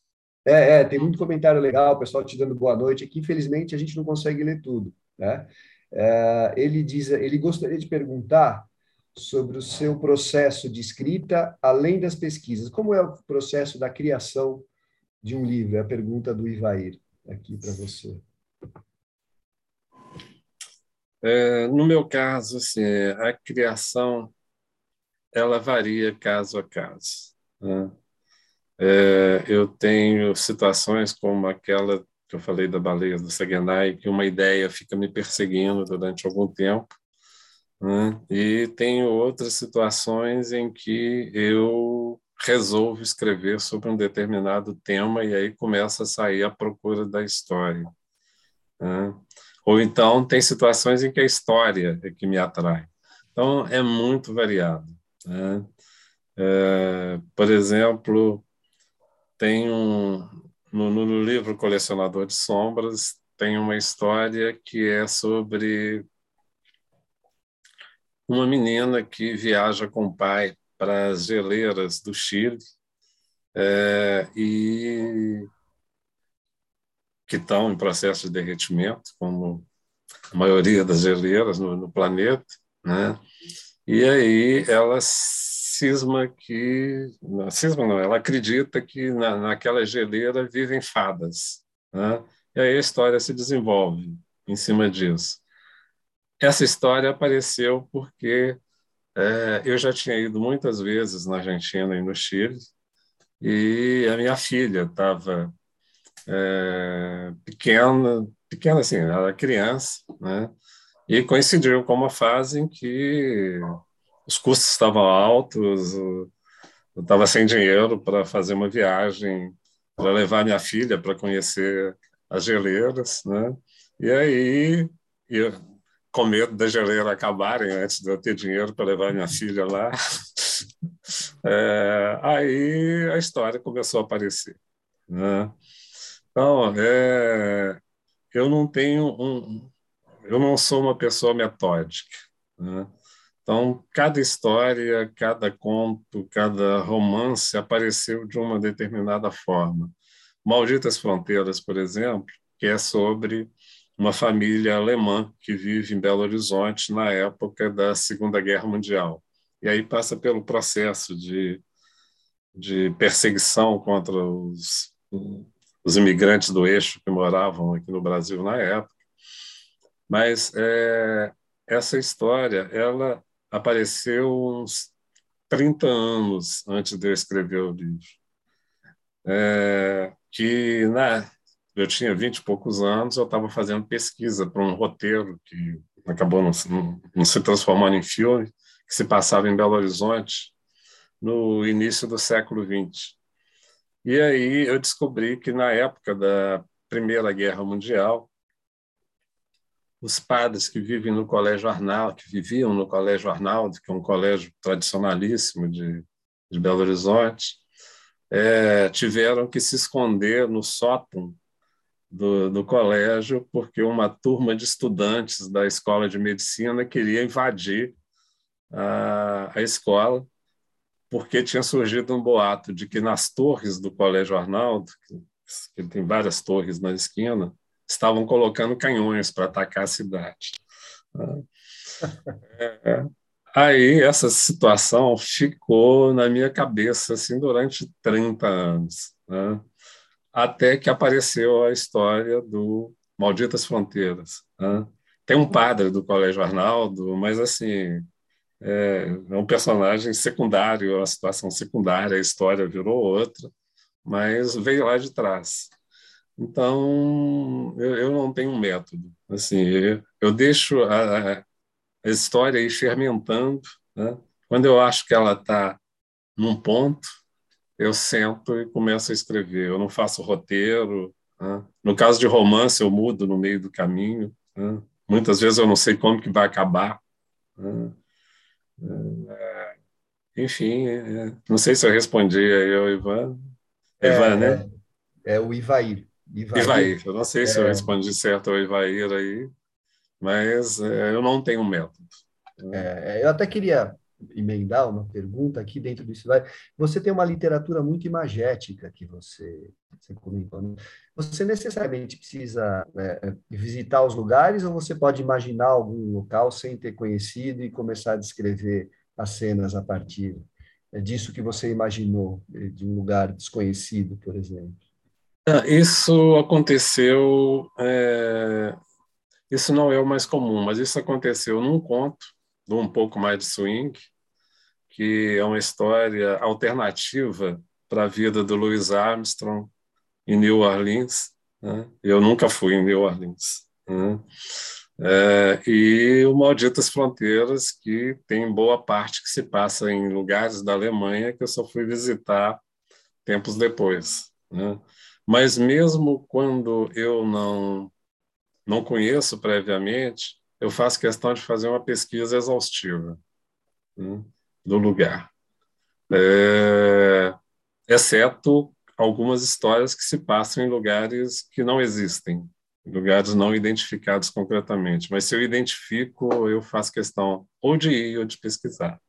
É, é, tem muito comentário legal, o pessoal te dando boa noite aqui. Infelizmente, a gente não consegue ler tudo. Né? É, ele diz, ele gostaria de perguntar sobre o seu processo de escrita, além das pesquisas. Como é o processo da criação de um livro? É a pergunta do Ivair aqui para você. É, no meu caso, assim, a criação ela varia caso a caso. Né? É, eu tenho situações como aquela que eu falei da baleia do Saguenay, que uma ideia fica me perseguindo durante algum tempo, né? e tenho outras situações em que eu resolvo escrever sobre um determinado tema e aí começa a sair a procura da história. Né? Ou então tem situações em que a história é que me atrai. Então é muito variado. Né? É, por exemplo, tem um no, no, livro Colecionador de Sombras tem uma história que é sobre uma menina que viaja com o pai para as geleiras do Chile é, e que estão em processo de derretimento, como a maioria das geleiras no, no planeta, né? E aí ela cisma que. Não, cisma não, ela acredita que na, naquela geleira vivem fadas. Né? E aí a história se desenvolve em cima disso. Essa história apareceu porque é, eu já tinha ido muitas vezes na Argentina e no Chile, e a minha filha estava é, pequena, pequena assim, era criança, né? E coincidiu com uma fase em que os custos estavam altos, eu estava sem dinheiro para fazer uma viagem para levar minha filha para conhecer as geleiras, né? E aí, eu, com medo da geleira acabarem antes de eu ter dinheiro para levar minha filha lá, é, aí a história começou a aparecer, né? Então, é, eu não tenho um, eu não sou uma pessoa metódica. Né? Então, cada história, cada conto, cada romance apareceu de uma determinada forma. Malditas Fronteiras, por exemplo, que é sobre uma família alemã que vive em Belo Horizonte na época da Segunda Guerra Mundial. E aí passa pelo processo de, de perseguição contra os, os imigrantes do eixo que moravam aqui no Brasil na época mas é, essa história, ela apareceu uns 30 anos antes de eu escrever o livro. É, que né, eu tinha 20 e poucos anos, eu estava fazendo pesquisa para um roteiro que acabou não, não, se transformando em filme, que se passava em Belo Horizonte no início do século XX. E aí eu descobri que na época da Primeira Guerra Mundial, os padres que vivem no Colégio Arnaldo, que viviam no Colégio Arnaldo, que é um colégio tradicionalíssimo de, de Belo Horizonte, é, tiveram que se esconder no sótão do, do, colégio porque uma turma de estudantes da escola de medicina queria invadir a, a escola porque tinha surgido um boato de que nas torres do Colégio Arnaldo, que, que tem várias torres na esquina, estavam colocando canhões para atacar a cidade. É, aí essa situação ficou na minha cabeça assim durante 30 anos, né? Até que apareceu a história do Malditas Fronteiras. Né? Tem um padre do Colégio Arnaldo, mas assim é, é um personagem secundário, a situação secundária, a história virou outra, mas veio lá de trás. Então, eu, eu não tenho um método. Assim, eu, eu deixo a, a, história ir fermentando. Né? Quando eu acho que ela está num ponto, eu sento e começo a escrever. Eu não faço roteiro. Né? No caso de romance, eu mudo no meio do caminho. Né? Muitas vezes eu não sei como que vai acabar. Né? É, enfim, é, não sei se eu respondi aí ao Ivan. É, Ivan, né? É, é o Ivair. Ivair. Ivair. Eu não sei se eu é. respondi certo ao Ivair aí, mas é, eu não tenho método. É, eu até queria emendar uma pergunta aqui dentro disso. Você tem uma literatura muito imagética que você, você comentou. Né? Você necessariamente precisa é, visitar os lugares ou você pode imaginar algum local sem ter conhecido e começar a descrever as cenas a partir disso que você imaginou, de um lugar desconhecido, por exemplo? Isso aconteceu. É, isso não é o mais comum, mas isso aconteceu num conto, um pouco mais de swing, que é uma história alternativa para a vida do Louis Armstrong em New Orleans. Né? Eu nunca fui em New Orleans. Né? É, e o Malditas Fronteiras, que tem boa parte que se passa em lugares da Alemanha que eu só fui visitar tempos depois. Né? Mas mesmo quando eu não não conheço previamente, eu faço questão de fazer uma pesquisa exaustiva né, do lugar, é, exceto algumas histórias que se passam em lugares que não existem, lugares não identificados concretamente. Mas se eu identifico, eu faço questão ou de ir ou de pesquisar.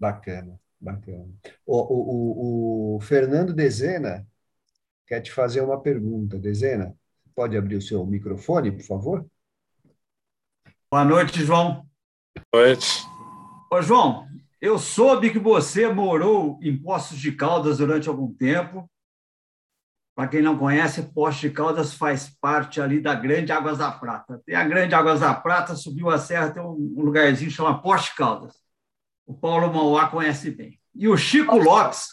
Bacana, bacana. O, o, o Fernando Dezena quer te fazer uma pergunta. Dezena, pode abrir o seu microfone, por favor? Boa noite, João. Boa noite. Ô, João, eu soube que você morou em Poços de Caldas durante algum tempo. Para quem não conhece, Poços de Caldas faz parte ali da Grande Águas da Prata. Tem a Grande Águas da Prata, subiu a serra, tem um lugarzinho que chama Poços de Caldas. O Paulo Mauá conhece bem. E o Chico Lopes,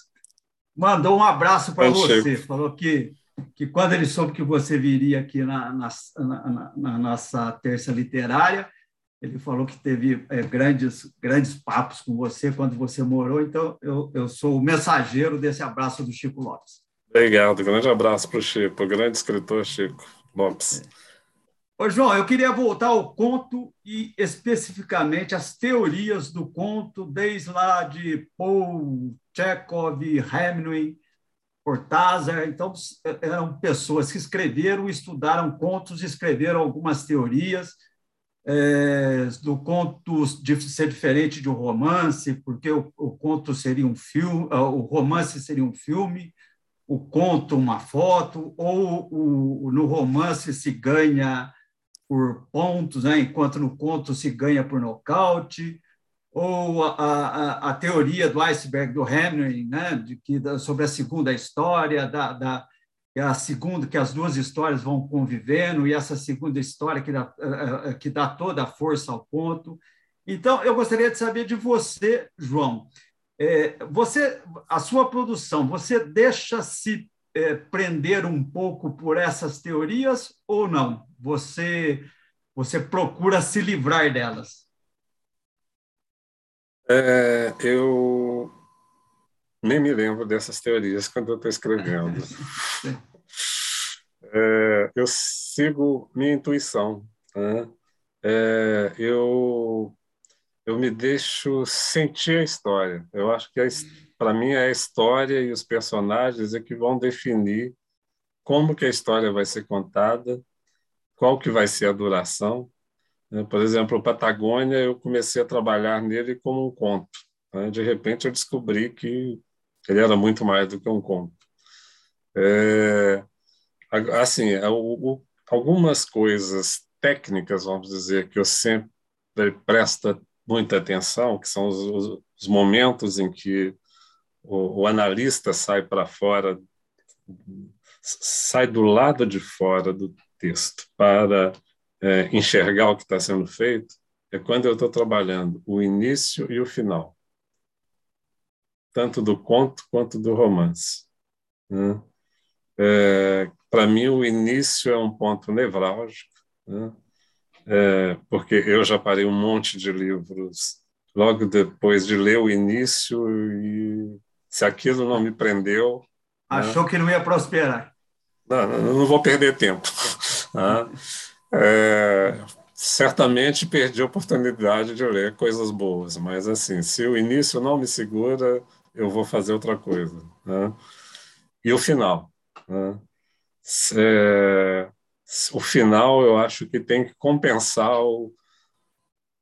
mandou um abraço para você. Falou que, que quando ele soube que você viria aqui na, na, na, na nossa terça literária, ele falou que teve é, grandes, grandes papos com você quando você morou. Então, eu, eu sou o mensageiro desse abraço do Chico Lopes. Obrigado. Grande abraço para o Chico, grande escritor Chico Lopes. É. Ô, João, eu queria voltar ao conto e especificamente as teorias do conto, desde lá de Paul, Chekhov, Hemingway, Cortázar. Então, eram pessoas que escreveram, estudaram contos, escreveram algumas teorias é, do conto de ser diferente de um romance, porque o, o conto seria um filme, o romance seria um filme, o conto uma foto, ou o, no romance se ganha por pontos, né? enquanto no conto se ganha por nocaute, ou a, a, a teoria do iceberg do Henry, né? de que, sobre a segunda história, da, da a segunda, que as duas histórias vão convivendo, e essa segunda história que dá, eh, eh, que dá toda a força ao ponto. Então, eu gostaria de saber de você, João. É, você, a sua produção, você deixa se é, prender um pouco por essas teorias ou não? Você, você procura se livrar delas? É, eu nem me lembro dessas teorias quando eu estou escrevendo. É, eu sigo minha intuição. né? é, eu eu me deixo sentir a história. Eu acho que para mim é a história e os personagens é que vão definir como que a história vai ser contada, qual que vai ser a duração. Por exemplo, o Patagônia, eu comecei a trabalhar nele como um conto. Né? De repente, eu descobri que ele era muito mais do que um conto. É, assim, é algumas coisas técnicas, vamos dizer, que eu sempre presto muita atenção, que são os, os momentos em que o, o analista sai para fora, sai do lado de fora do texto para é, enxergar o que está sendo feito, é quando eu estou trabalhando o início e o final, tanto do conto quanto do romance. Né? É, para mim, o início é um ponto nevrálgico, né? é, porque eu já parei um monte de livros logo depois de ler o início e se aquilo não me prendeu... Né? Achou né? que não ia prosperar. Não, não, não vou perder tempo. Né? É, certamente perdi a oportunidade de ler coisas boas, mas assim, se o início não me segura, eu vou fazer outra coisa. Né? E o final? Né? É, o final eu acho que tem que compensar o,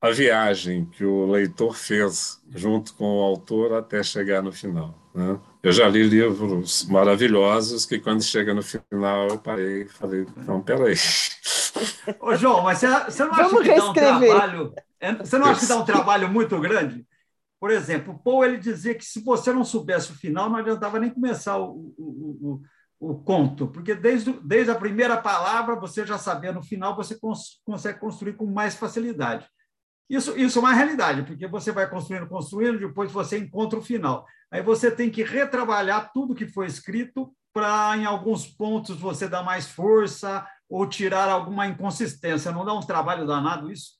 a viagem que o leitor fez junto com o autor até chegar no final. Né? Eu já li livros maravilhosos que quando chega no final eu parei e falei, não, peraí. Ô, João, mas você, você não acha Vamos que dá um trabalho... Você não acha que dá um trabalho muito grande? Por exemplo, o Paul ele dizia que se você não soubesse o final, não adiantava nem começar o, o, o o conto, porque desde, desde a primeira palavra, você já sabendo no final, você cons consegue construir com mais facilidade. Isso, isso é uma realidade, porque você vai construindo, construindo, depois você encontra o final. Aí você tem que retrabalhar tudo que foi escrito para, em alguns pontos, você dar mais força ou tirar alguma inconsistência. Não dá um trabalho danado isso?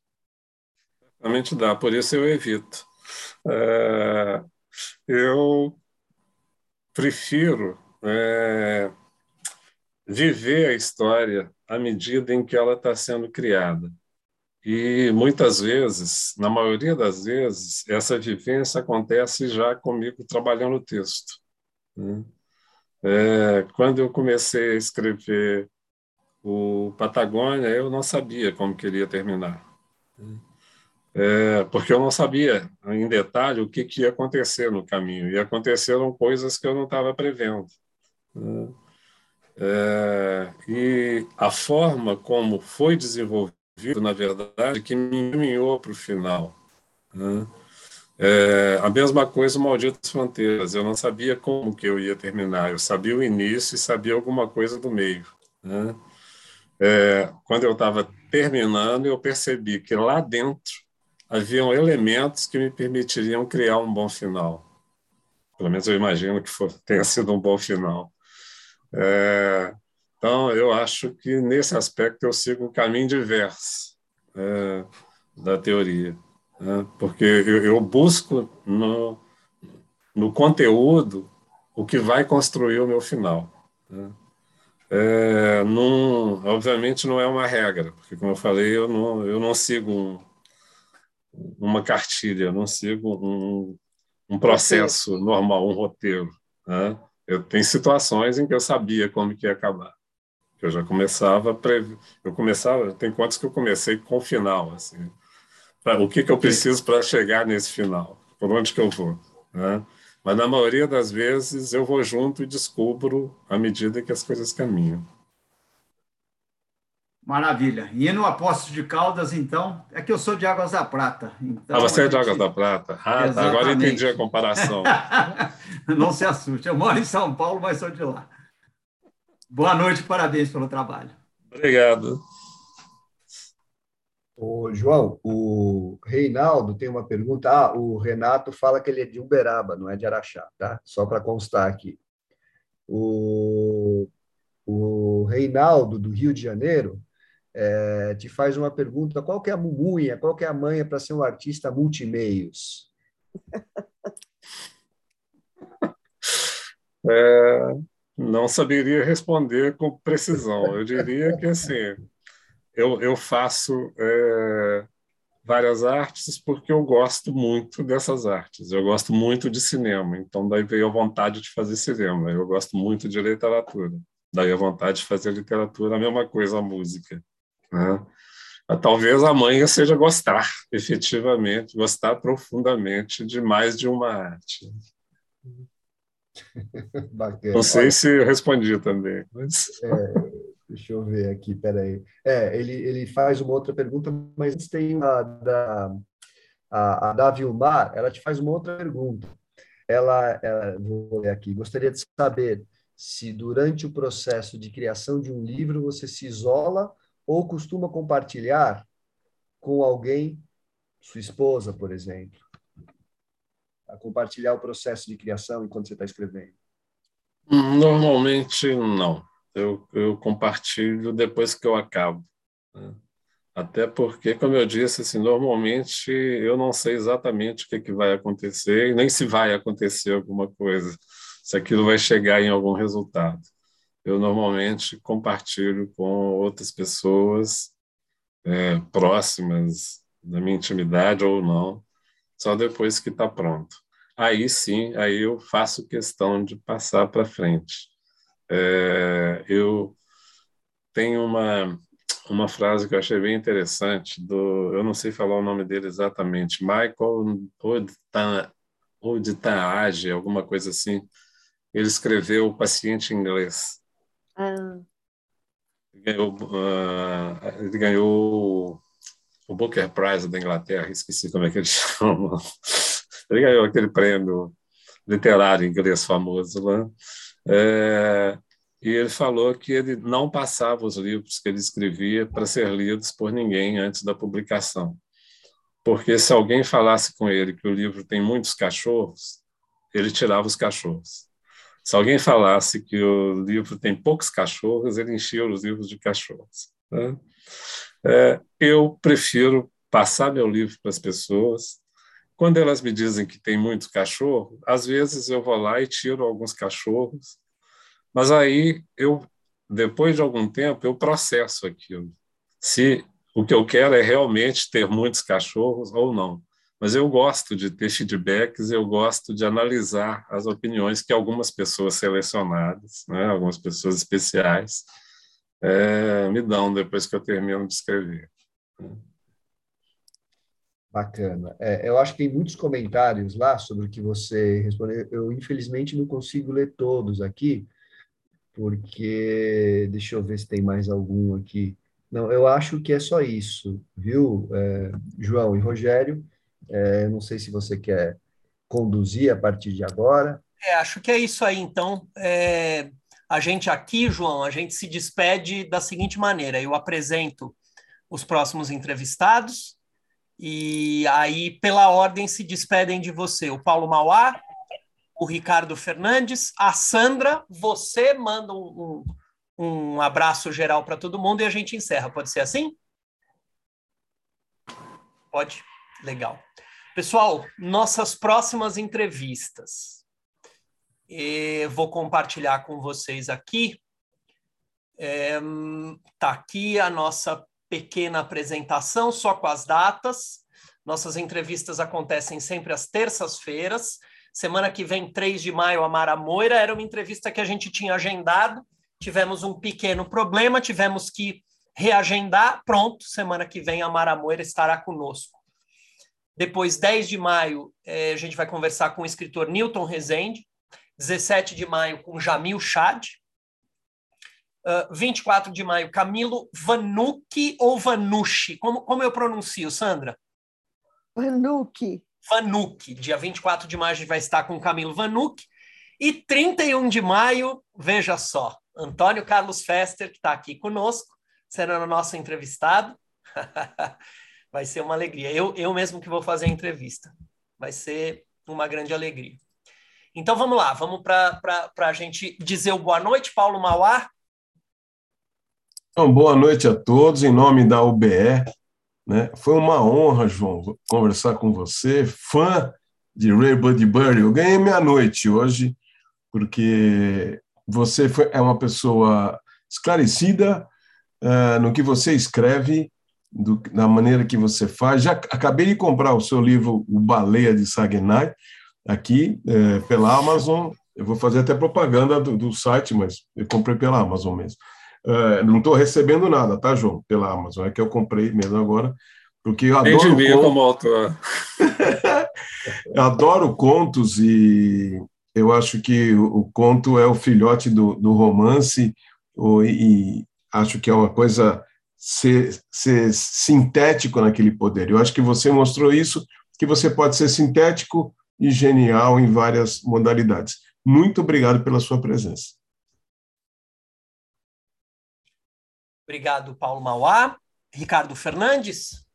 Realmente dá, por isso eu evito. É, eu prefiro é, viver a história à medida em que ela está sendo criada. E muitas vezes, na maioria das vezes, essa vivência acontece já comigo trabalhando o texto. Né? É, quando eu comecei a escrever o Patagônia, eu não sabia como queria terminar. É, porque eu não sabia em detalhe o que, que ia acontecer no caminho. E aconteceram coisas que eu não estava prevendo. Né? É, e a forma como foi desenvolvido, na verdade, que me encaminhou para o final. Né? É, a mesma coisa, Malditas Fronteiras. Eu não sabia como que eu ia terminar. Eu sabia o início e sabia alguma coisa do meio. Né? É, quando eu estava terminando, eu percebi que lá dentro haviam elementos que me permitiriam criar um bom final. Pelo menos eu imagino que for, tenha sido um bom final. É, então, eu acho que nesse aspecto eu sigo um caminho diverso é, da teoria, né? porque eu, eu, busco no, no conteúdo o que vai construir o meu final. Né? É, obviamente não é uma regra, porque, como eu falei, eu não, eu não sigo um, uma cartilha, eu não sigo um, um processo normal, um roteiro. Né? Eu tenho situações em que eu sabia como que ia acabar. Eu já começava prev... eu começava, tem quantos que eu comecei com o final assim. O que que eu preciso para chegar nesse final? Por onde que eu vou, né? Mas na maioria das vezes eu vou junto e descubro à medida que as coisas caminham. Maravilha. E no Apóstolo de Caldas, então, é que eu sou de Águas da Prata. Então, ah, você é de Águas da Prata? Ah, tá. agora entendi a comparação. Não se assuste, eu moro em São Paulo, mas sou de lá. Boa noite, parabéns pelo trabalho. Obrigado. Ô, João, o Reinaldo tem uma pergunta. Ah, o Renato fala que ele é de Uberaba, não é de Araxá, tá? Só para constar aqui. O, o Reinaldo, do Rio de Janeiro, é, te faz uma pergunta: qual que é a mumunha, qual que é a manha para ser um artista multimeios? É, não saberia responder com precisão. Eu diria que assim, eu, eu faço é, várias artes porque eu gosto muito dessas artes. Eu gosto muito de cinema, então daí veio a vontade de fazer cinema. Eu gosto muito de literatura, daí a vontade de fazer literatura, a mesma coisa a música. Né? Talvez a manha seja gostar, efetivamente, gostar profundamente de mais de uma arte. Bacana. Não sei Olha, se eu respondi também. Mas... É, deixa eu ver aqui, peraí. É, ele, ele faz uma outra pergunta, mas tem a da, a, a da Vilmar, ela te faz uma outra pergunta. Ela, ela, vou ler aqui, gostaria de saber se durante o processo de criação de um livro você se isola ou costuma compartilhar com alguém, sua esposa, por exemplo a compartilhar o processo de criação enquanto você está escrevendo? Normalmente não. Eu, eu compartilho depois que eu acabo. Né? Até porque, como eu disse, assim, normalmente eu não sei exatamente o que, que vai acontecer nem se vai acontecer alguma coisa, se aquilo vai chegar em algum resultado. Eu normalmente compartilho com outras pessoas é, próximas da minha intimidade ou não, só depois que está pronto. Aí sim, aí eu faço questão de passar para frente. É, eu tenho uma uma frase que eu achei bem interessante do eu não sei falar o nome dele exatamente Michael Oditaage alguma coisa assim ele escreveu o paciente inglês ah. ele ganhou uh, ele ganhou o Booker Prize da Inglaterra, esqueci como é que ele chama. Ele ganhou aquele prêmio literário inglês famoso lá. É, e ele falou que ele não passava os livros que ele escrevia para ser lidos por ninguém antes da publicação. Porque se alguém falasse com ele que o livro tem muitos cachorros, ele tirava os cachorros. Se alguém falasse que o livro tem poucos cachorros, ele enchia os livros de cachorros. Né? É, eu prefiro passar meu livro para as pessoas. Quando elas me dizem que tem muito cachorro, às vezes eu vou lá e tiro alguns cachorros, mas aí eu, depois de algum tempo, eu processo aquilo. Se o que eu quero é realmente ter muitos cachorros ou não. Mas eu gosto de ter feedbacks, eu gosto de analisar as opiniões que algumas pessoas selecionadas, né, algumas pessoas especiais, é, me dão depois que eu termino de escrever. Bacana. É, eu acho que tem muitos comentários lá sobre o que você respondeu. Eu, infelizmente, não consigo ler todos aqui, porque. Deixa eu ver se tem mais algum aqui. Não, eu acho que é só isso, viu, é, João e Rogério? É, não sei se você quer conduzir a partir de agora. É, acho que é isso aí, então. É, a gente aqui, João, a gente se despede da seguinte maneira: eu apresento os próximos entrevistados e aí, pela ordem, se despedem de você o Paulo Mauá, o Ricardo Fernandes, a Sandra. Você manda um, um, um abraço geral para todo mundo e a gente encerra. Pode ser assim? Pode? Legal. Pessoal, nossas próximas entrevistas. E vou compartilhar com vocês aqui. Está é, tá aqui a nossa pequena apresentação, só com as datas. Nossas entrevistas acontecem sempre às terças-feiras. Semana que vem, 3 de maio, a Mara Moira. Era uma entrevista que a gente tinha agendado. Tivemos um pequeno problema, tivemos que reagendar. Pronto, semana que vem a Mara Moira estará conosco. Depois, 10 de maio, eh, a gente vai conversar com o escritor Newton Rezende. 17 de maio com Jamil Chad. Uh, 24 de maio, Camilo Vanucci ou Vanucci? Como, como eu pronuncio, Sandra? Vanucci. Vanucci. Dia 24 de maio a gente vai estar com Camilo Vanucci. E 31 de maio, veja só, Antônio Carlos Fester, que está aqui conosco, será o nosso entrevistado. vai ser uma alegria. Eu, eu mesmo que vou fazer a entrevista. Vai ser uma grande alegria. Então vamos lá, vamos para a gente dizer o boa noite, Paulo Mauá. Então, boa noite a todos, em nome da UBE. Né? Foi uma honra, João, conversar com você, fã de Ray Budbury. Eu ganhei minha noite hoje, porque você foi, é uma pessoa esclarecida, uh, no que você escreve, do, na maneira que você faz. Já acabei de comprar o seu livro O Baleia de Saguenay, aqui é, pela Amazon. Eu vou fazer até propaganda do, do site, mas eu comprei pela Amazon mesmo. Uh, não estou recebendo nada, tá, João? Pela Amazon. É que eu comprei mesmo agora, porque eu adoro. Entendi, contos. como autor. eu adoro contos e eu acho que o, o conto é o filhote do, do romance o, e acho que é uma coisa ser, ser sintético naquele poder. Eu acho que você mostrou isso, que você pode ser sintético e genial em várias modalidades. Muito obrigado pela sua presença. Obrigado, Paulo Mauá. Ricardo Fernandes.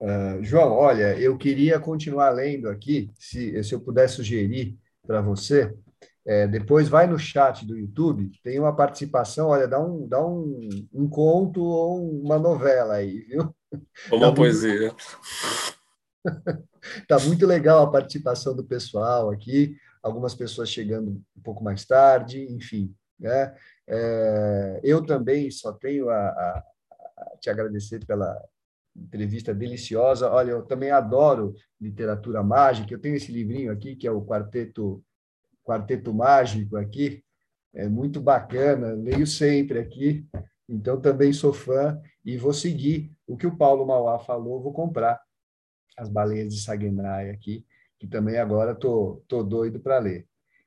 Uh, João, olha, eu queria continuar lendo aqui, se, se eu puder sugerir para você. É, depois vai no chat do YouTube, tem uma participação, olha, dá um, dá um, um conto ou uma novela aí, viu? Ou uma tá poesia. Tá muito legal a participação do pessoal aqui, algumas pessoas chegando um pouco mais tarde, enfim, né? É, eu também só tenho a, a, a, te agradecer pela entrevista deliciosa. Olha, eu também adoro literatura mágica. Eu tenho esse livrinho aqui que é o Quarteto Quarteto Mágico aqui, é muito bacana. Leio sempre aqui, então também sou fã e vou seguir o que o Paulo Mauá falou. Vou comprar as baleias de Saguenay aqui, que também agora tô tô doido para ler.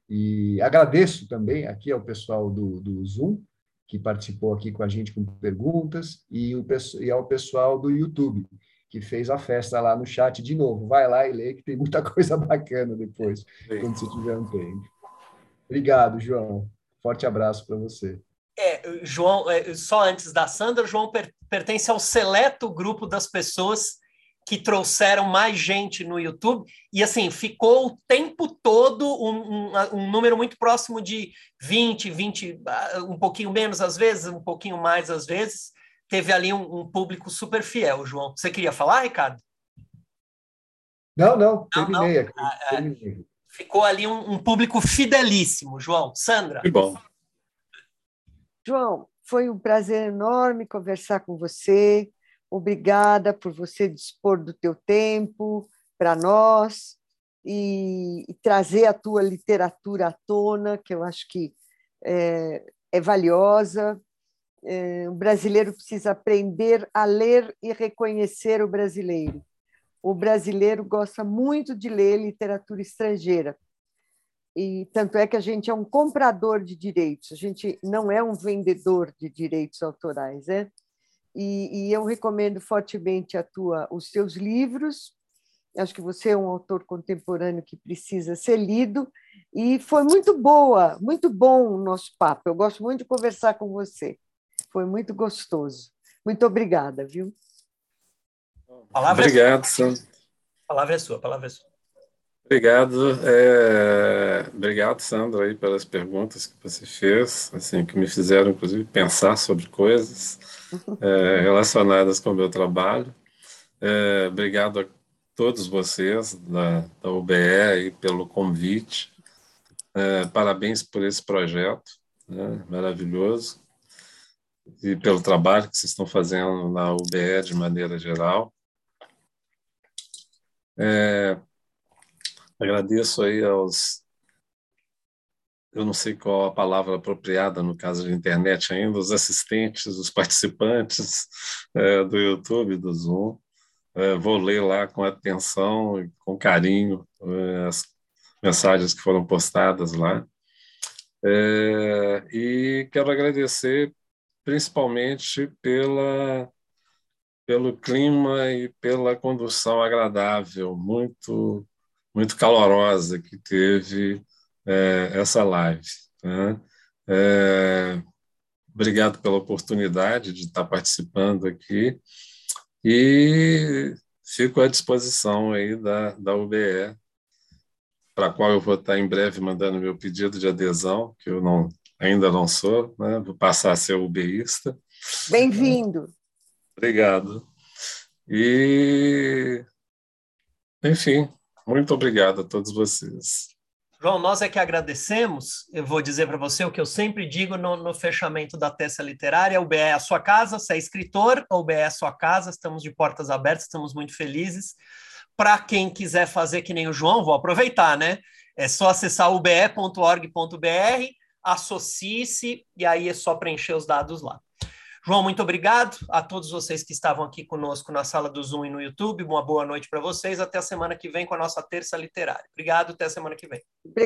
E agradeço também aqui ao pessoal do, do Zoom, que participou aqui com a gente com perguntas, e, o, e ao pessoal do YouTube, que fez a festa lá no chat de novo. Vai lá e lê, que tem muita coisa bacana depois, Sim. quando você tiver um tempo. Obrigado, João. Forte abraço para você. É, João, é, só antes da Sandra, João per, pertence ao seleto grupo das pessoas que trouxeram mais gente no YouTube, e assim, ficou o tempo todo um, um, um, número muito próximo de 20, 20, ah, um pouquinho menos às vezes, um pouquinho mais às vezes. Teve ali um, um público super fiel, João. Você queria falar, Ricardo? Não, não, terminei não, não. Ah, é. terminei. Ficou ali um, público fidelíssimo, João. Sandra? Que bom. João, foi um prazer enorme conversar com você Obrigada por você dispor do teu tempo para nós e, e, trazer a tua literatura à tona, que eu acho que é, é valiosa. É, o brasileiro precisa aprender a ler e reconhecer o brasileiro. O brasileiro gosta muito de ler literatura estrangeira. E tanto é que a gente é um comprador de direitos, a gente não é um vendedor de direitos autorais, né? E, e eu recomendo fortemente a tua, os seus livros. Acho que você é um autor contemporâneo que precisa ser lido e foi muito boa, muito bom o nosso papo. Eu gosto muito de conversar com você. Foi muito gostoso. Muito obrigada, viu? Palavra é Obrigado, é Sandra. A palavra é sua, palavra é sua. Obrigado, é... obrigado, Sandra, aí pelas perguntas que você fez, assim, que me fizeram, inclusive, pensar sobre coisas é, relacionadas com o meu trabalho. É, obrigado a todos vocês da, da UBE pelo convite. É, parabéns por esse projeto né, maravilhoso e pelo trabalho que vocês estão fazendo na UBE de maneira geral. É, agradeço aí aos eu não sei qual a palavra apropriada no caso de internet ainda, os assistentes, os participantes é, do YouTube, do Zoom. É, vou ler lá com atenção e com carinho é, as mensagens que foram postadas lá. E quero agradecer principalmente pela pelo clima e pela condução agradável, muito muito calorosa que teve é, essa live. Né? É, obrigado pela oportunidade de estar participando aqui e fico à disposição aí da, da UBE, para a qual eu vou estar em breve mandando meu pedido de adesão, que eu não, ainda não sou, né? vou passar a ser UBista. Bem-vindo. Obrigado. E, enfim, muito obrigado a todos vocês. João, nós é que agradecemos. Eu vou dizer para você o que eu sempre digo no, no fechamento da Tessa Literária: o BE é a sua casa, você é escritor, o BE é a sua casa, estamos de portas abertas, estamos muito felizes. Para quem quiser fazer que nem o João, vou aproveitar, né? É só acessar ube.org.br, associe-se e aí é só preencher os dados lá. João, muito obrigado a todos vocês que estavam aqui conosco na sala do Zoom e no YouTube. Uma boa noite para vocês. Até a semana que vem com a nossa terça literária. Obrigado, até a semana que vem.